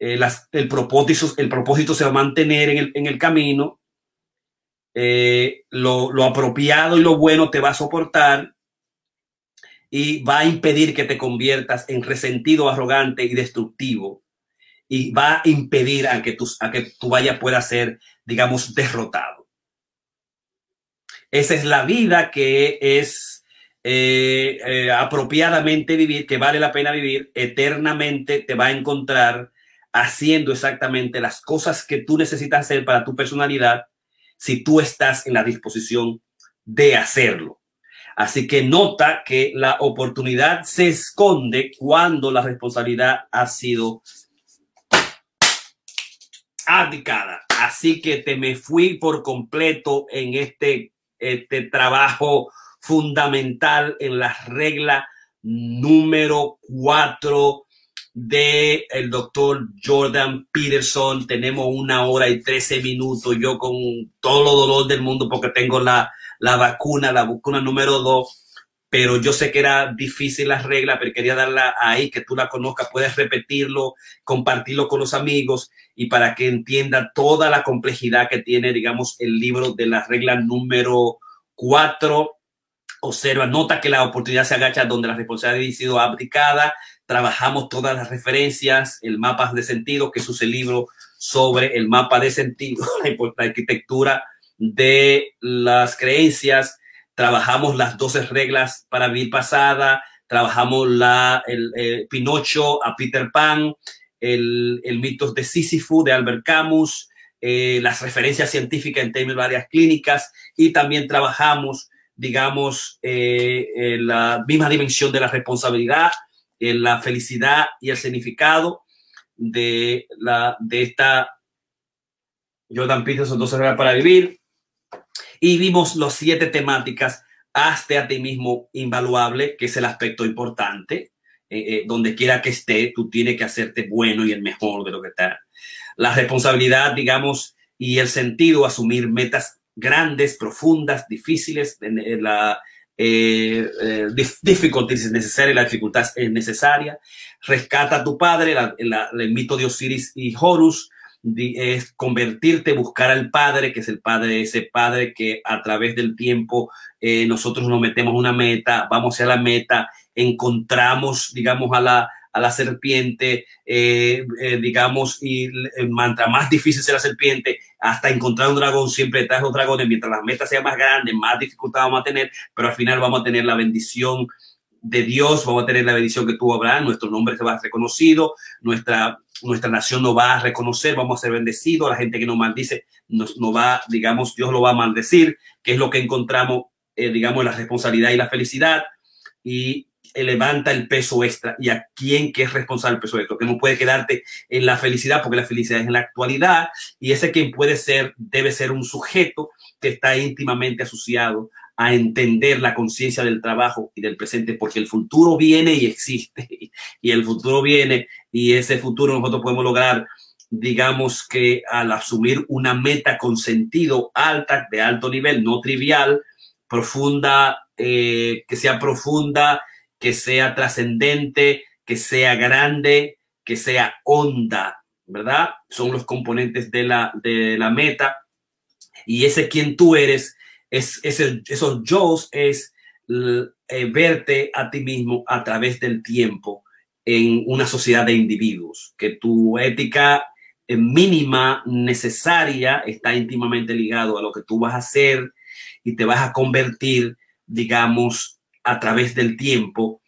Eh, el, propósito, el propósito se va a mantener en el, en el camino. Eh, lo, lo apropiado y lo bueno te va a soportar y va a impedir que te conviertas en resentido, arrogante y destructivo y va a impedir a que tu, a que tu vaya pueda ser, digamos, derrotado. Esa es la vida que es eh, eh, apropiadamente vivir, que vale la pena vivir, eternamente te va a encontrar haciendo exactamente las cosas que tú necesitas hacer para tu personalidad si tú estás en la disposición de hacerlo. Así que nota que la oportunidad se esconde cuando la responsabilidad ha sido abdicada. Así que te me fui por completo en este, este trabajo fundamental en la regla número cuatro de el doctor Jordan Peterson. Tenemos una hora y trece minutos. Yo con todo lo dolor del mundo porque tengo la, la vacuna, la vacuna número dos pero yo sé que era difícil la regla, pero quería darla ahí, que tú la conozcas, puedes repetirlo, compartirlo con los amigos y para que entienda toda la complejidad que tiene, digamos, el libro de la regla número cuatro. Observa, nota que la oportunidad se agacha donde la responsabilidad ha sido abdicada, trabajamos todas las referencias, el mapa de sentido, que es el libro sobre el mapa de sentido, la arquitectura de las creencias, trabajamos las 12 reglas para vivir pasada, trabajamos la, el, eh, Pinocho a Peter Pan, el, el mito de Sísifo de Albert Camus, eh, las referencias científicas en términos de varias clínicas y también trabajamos, digamos, eh, la misma dimensión de la responsabilidad, en la felicidad y el significado de, la, de esta Jordan Peterson, 12 reglas para vivir. Y vimos las siete temáticas hazte a ti mismo invaluable, que es el aspecto importante. Eh, eh, donde quiera que esté, tú tienes que hacerte bueno y el mejor de lo que está. La responsabilidad, digamos, y el sentido, asumir metas grandes, profundas, difíciles, la eh, eh, es necesaria, la dificultad es necesaria. Rescata a tu padre, el mito de Osiris y Horus, es convertirte, buscar al Padre, que es el Padre, ese Padre que a través del tiempo eh, nosotros nos metemos una meta, vamos a la meta, encontramos, digamos, a la, a la serpiente, eh, eh, digamos, y mantra más difícil sea la serpiente, hasta encontrar un dragón, siempre detrás de los dragones, mientras las metas sean más grandes, más dificultad vamos a tener, pero al final vamos a tener la bendición de Dios, vamos a tener la bendición que tuvo Abraham, nuestro nombre se va a ser reconocido, nuestra nuestra nación no va a reconocer, vamos a ser bendecidos, la gente que nos maldice nos, no va, digamos, Dios lo va a maldecir, que es lo que encontramos, eh, digamos, la responsabilidad y la felicidad, y levanta el peso extra. ¿Y a quién que es responsable del peso extra? Que no puede quedarte en la felicidad, porque la felicidad es en la actualidad, y ese quien puede ser, debe ser un sujeto que está íntimamente asociado a entender la conciencia del trabajo y del presente, porque el futuro viene y existe, y el futuro viene y ese futuro nosotros podemos lograr, digamos que al asumir una meta con sentido alta, de alto nivel, no trivial, profunda, eh, que sea profunda, que sea trascendente, que sea grande, que sea honda, ¿verdad? Son los componentes de la, de la meta. Y ese quien tú eres es, es esos yo es eh, verte a ti mismo a través del tiempo en una sociedad de individuos, que tu ética eh, mínima necesaria está íntimamente ligado a lo que tú vas a hacer y te vas a convertir, digamos, a través del tiempo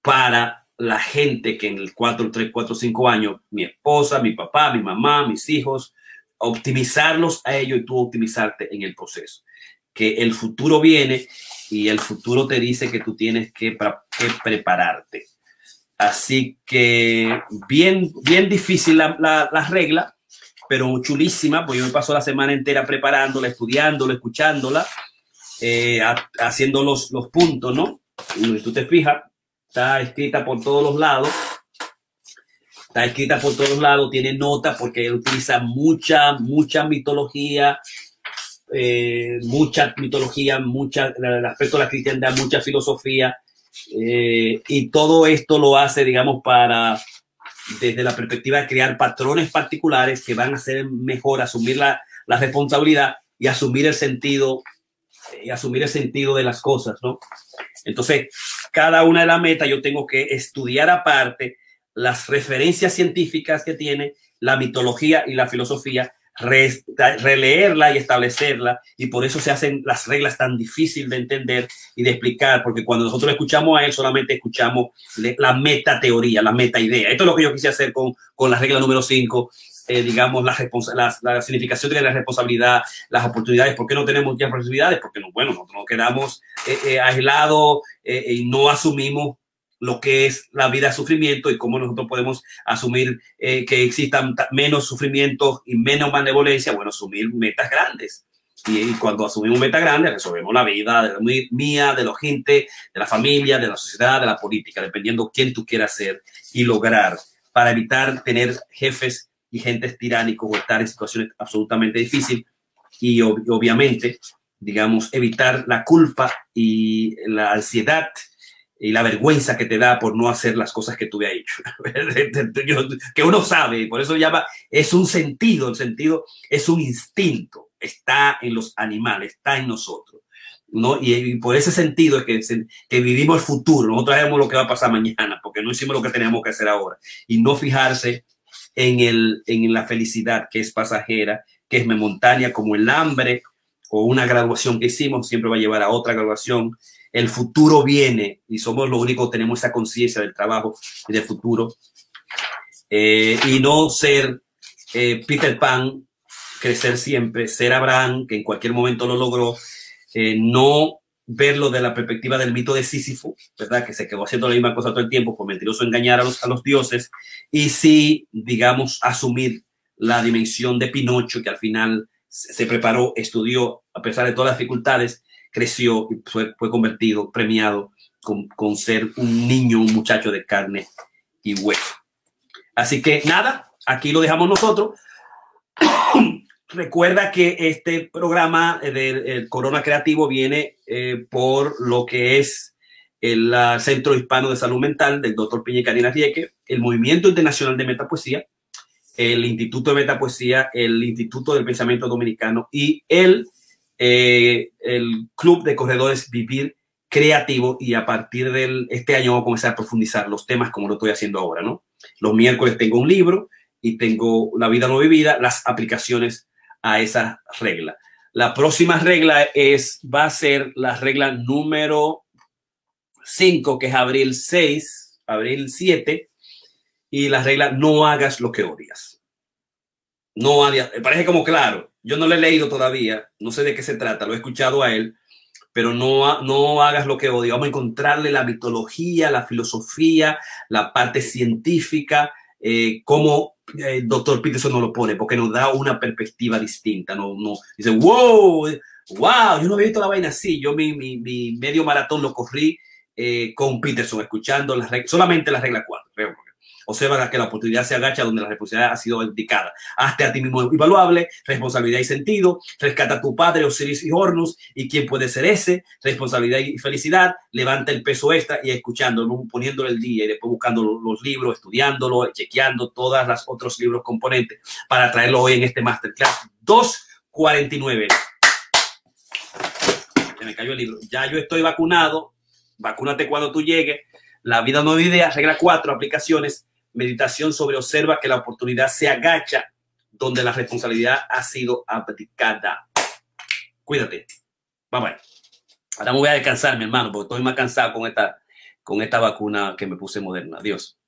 para la gente que en el 4, 3, 4, 5 años, mi esposa, mi papá, mi mamá, mis hijos, optimizarlos a ellos y tú optimizarte en el proceso que el futuro viene y el futuro te dice que tú tienes que, prepararte. Así que bien, bien difícil la, la, regla, pero chulísima, pues yo me paso la semana entera preparándola, estudiándola, escuchándola, eh, haciendo los, los puntos, ¿no? Y tú te fijas, está escrita por todos los lados. Está escrita por todos lados, tiene nota porque utiliza mucha, mucha mitología, eh, mucha mitología, mucha, el aspecto de la cristiandad, mucha filosofía, eh, y todo esto lo hace, digamos, para, desde la perspectiva de crear patrones particulares que van a hacer mejor asumir la, la responsabilidad y asumir el sentido y asumir el sentido de las cosas, ¿no? Entonces, cada una de las metas yo tengo que estudiar aparte las referencias científicas que tiene la mitología y la filosofía releerla y establecerla y por eso se hacen las reglas tan difíciles de entender y de explicar, porque cuando nosotros escuchamos a él solamente escuchamos la meta teoría, la meta idea. Esto es lo que yo quise hacer con, con la regla número 5, eh, digamos, la, la, la, significación de la responsabilidad, las oportunidades. ¿Por qué no tenemos ya responsabilidades? Porque, no, bueno, nosotros nos quedamos eh, eh, aislados y no asumimos lo que es la vida sufrimiento y cómo nosotros podemos asumir eh, que existan menos sufrimientos y menos malevolencia, bueno, asumir metas grandes. Y, cuando asumimos metas grandes, resolvemos la vida de la mía, de la gente, de la familia, de la sociedad, de la política, dependiendo quién tú quieras ser y lograr para evitar tener jefes y gentes tiránicos o estar en situaciones absolutamente difíciles y obviamente, digamos, evitar la culpa y la ansiedad y la vergüenza que te da por no hacer las cosas que tú habías hecho. que uno sabe, por eso llama, es un sentido, el sentido es un instinto, está en los animales, está en nosotros. ¿no? Y, por ese sentido es que, que vivimos el futuro, nosotros sabemos lo que va a pasar mañana, porque no hicimos lo que teníamos que hacer ahora, y no fijarse en, el, en la felicidad que es pasajera, que es momentánea, como el hambre o una graduación que hicimos, siempre va a llevar a otra graduación. El futuro viene y somos los únicos que tenemos esa conciencia del trabajo y del futuro. Eh, y no ser eh, Peter Pan, crecer siempre, ser Abraham, que en cualquier momento lo logró, eh, no verlo de la perspectiva del mito de Sísifo, ¿verdad? Que se quedó haciendo la misma cosa todo el tiempo por mentiroso engañar a los, a los dioses, y sí, digamos, asumir la dimensión de Pinocho, que al final se preparó, estudió, a pesar de todas las dificultades, creció y fue, fue convertido, premiado con, con ser un niño, un muchacho de carne y hueso. Así que nada, aquí lo dejamos nosotros. Recuerda que este programa del Corona Creativo viene eh, por lo que es el Centro Hispano de Salud Mental del doctor Piña Karina Rieke, el Movimiento Internacional de Metapoesía, el Instituto de Metapoesía, el Instituto del Pensamiento Dominicano y el, eh, el Club de Corredores Vivir Creativo. Y a partir de este año vamos a comenzar a profundizar los temas como lo estoy haciendo ahora, ¿no? Los miércoles tengo un libro y tengo La vida no vivida, las aplicaciones a esa regla. La próxima regla es, va a ser la regla número 5, que es abril 6, abril 7, y la regla no hagas lo que odias. No parece como claro. Yo no lo he leído todavía, no sé de qué se trata, lo he escuchado a él, pero no, no hagas lo que odias. Vamos a encontrarle la mitología, la filosofía, la parte científica, eh, cómo el doctor Peterson no lo pone, porque nos da una perspectiva distinta. No, no dice, wow, wow, yo no había visto la vaina así. Yo mi, mi, mi medio maratón lo corrí eh, con Peterson, escuchando las solamente la regla 4, creo, Observa que la oportunidad se agacha donde la responsabilidad ha sido indicada. Hazte a ti mismo invaluable, responsabilidad y sentido. Rescata a tu padre, Osiris y Hornus, y quién puede ser ese. Responsabilidad y felicidad. Levanta el peso extra y escuchándolo, poniéndolo el día y después buscando los libros, estudiándolo, chequeando todos los otros libros componentes para traerlo hoy en este masterclass 249. Se me cayó el libro. Ya yo estoy vacunado. Vacúnate cuando tú llegues. La vida no idea, regla 4, aplicaciones meditación sobre observa que la oportunidad se agacha donde la responsabilidad ha sido abdicada. Cuídate. Bye bye. Ahora me voy a descansar, mi hermano, porque estoy más cansado con esta, con esta vacuna que me puse moderna. Adiós.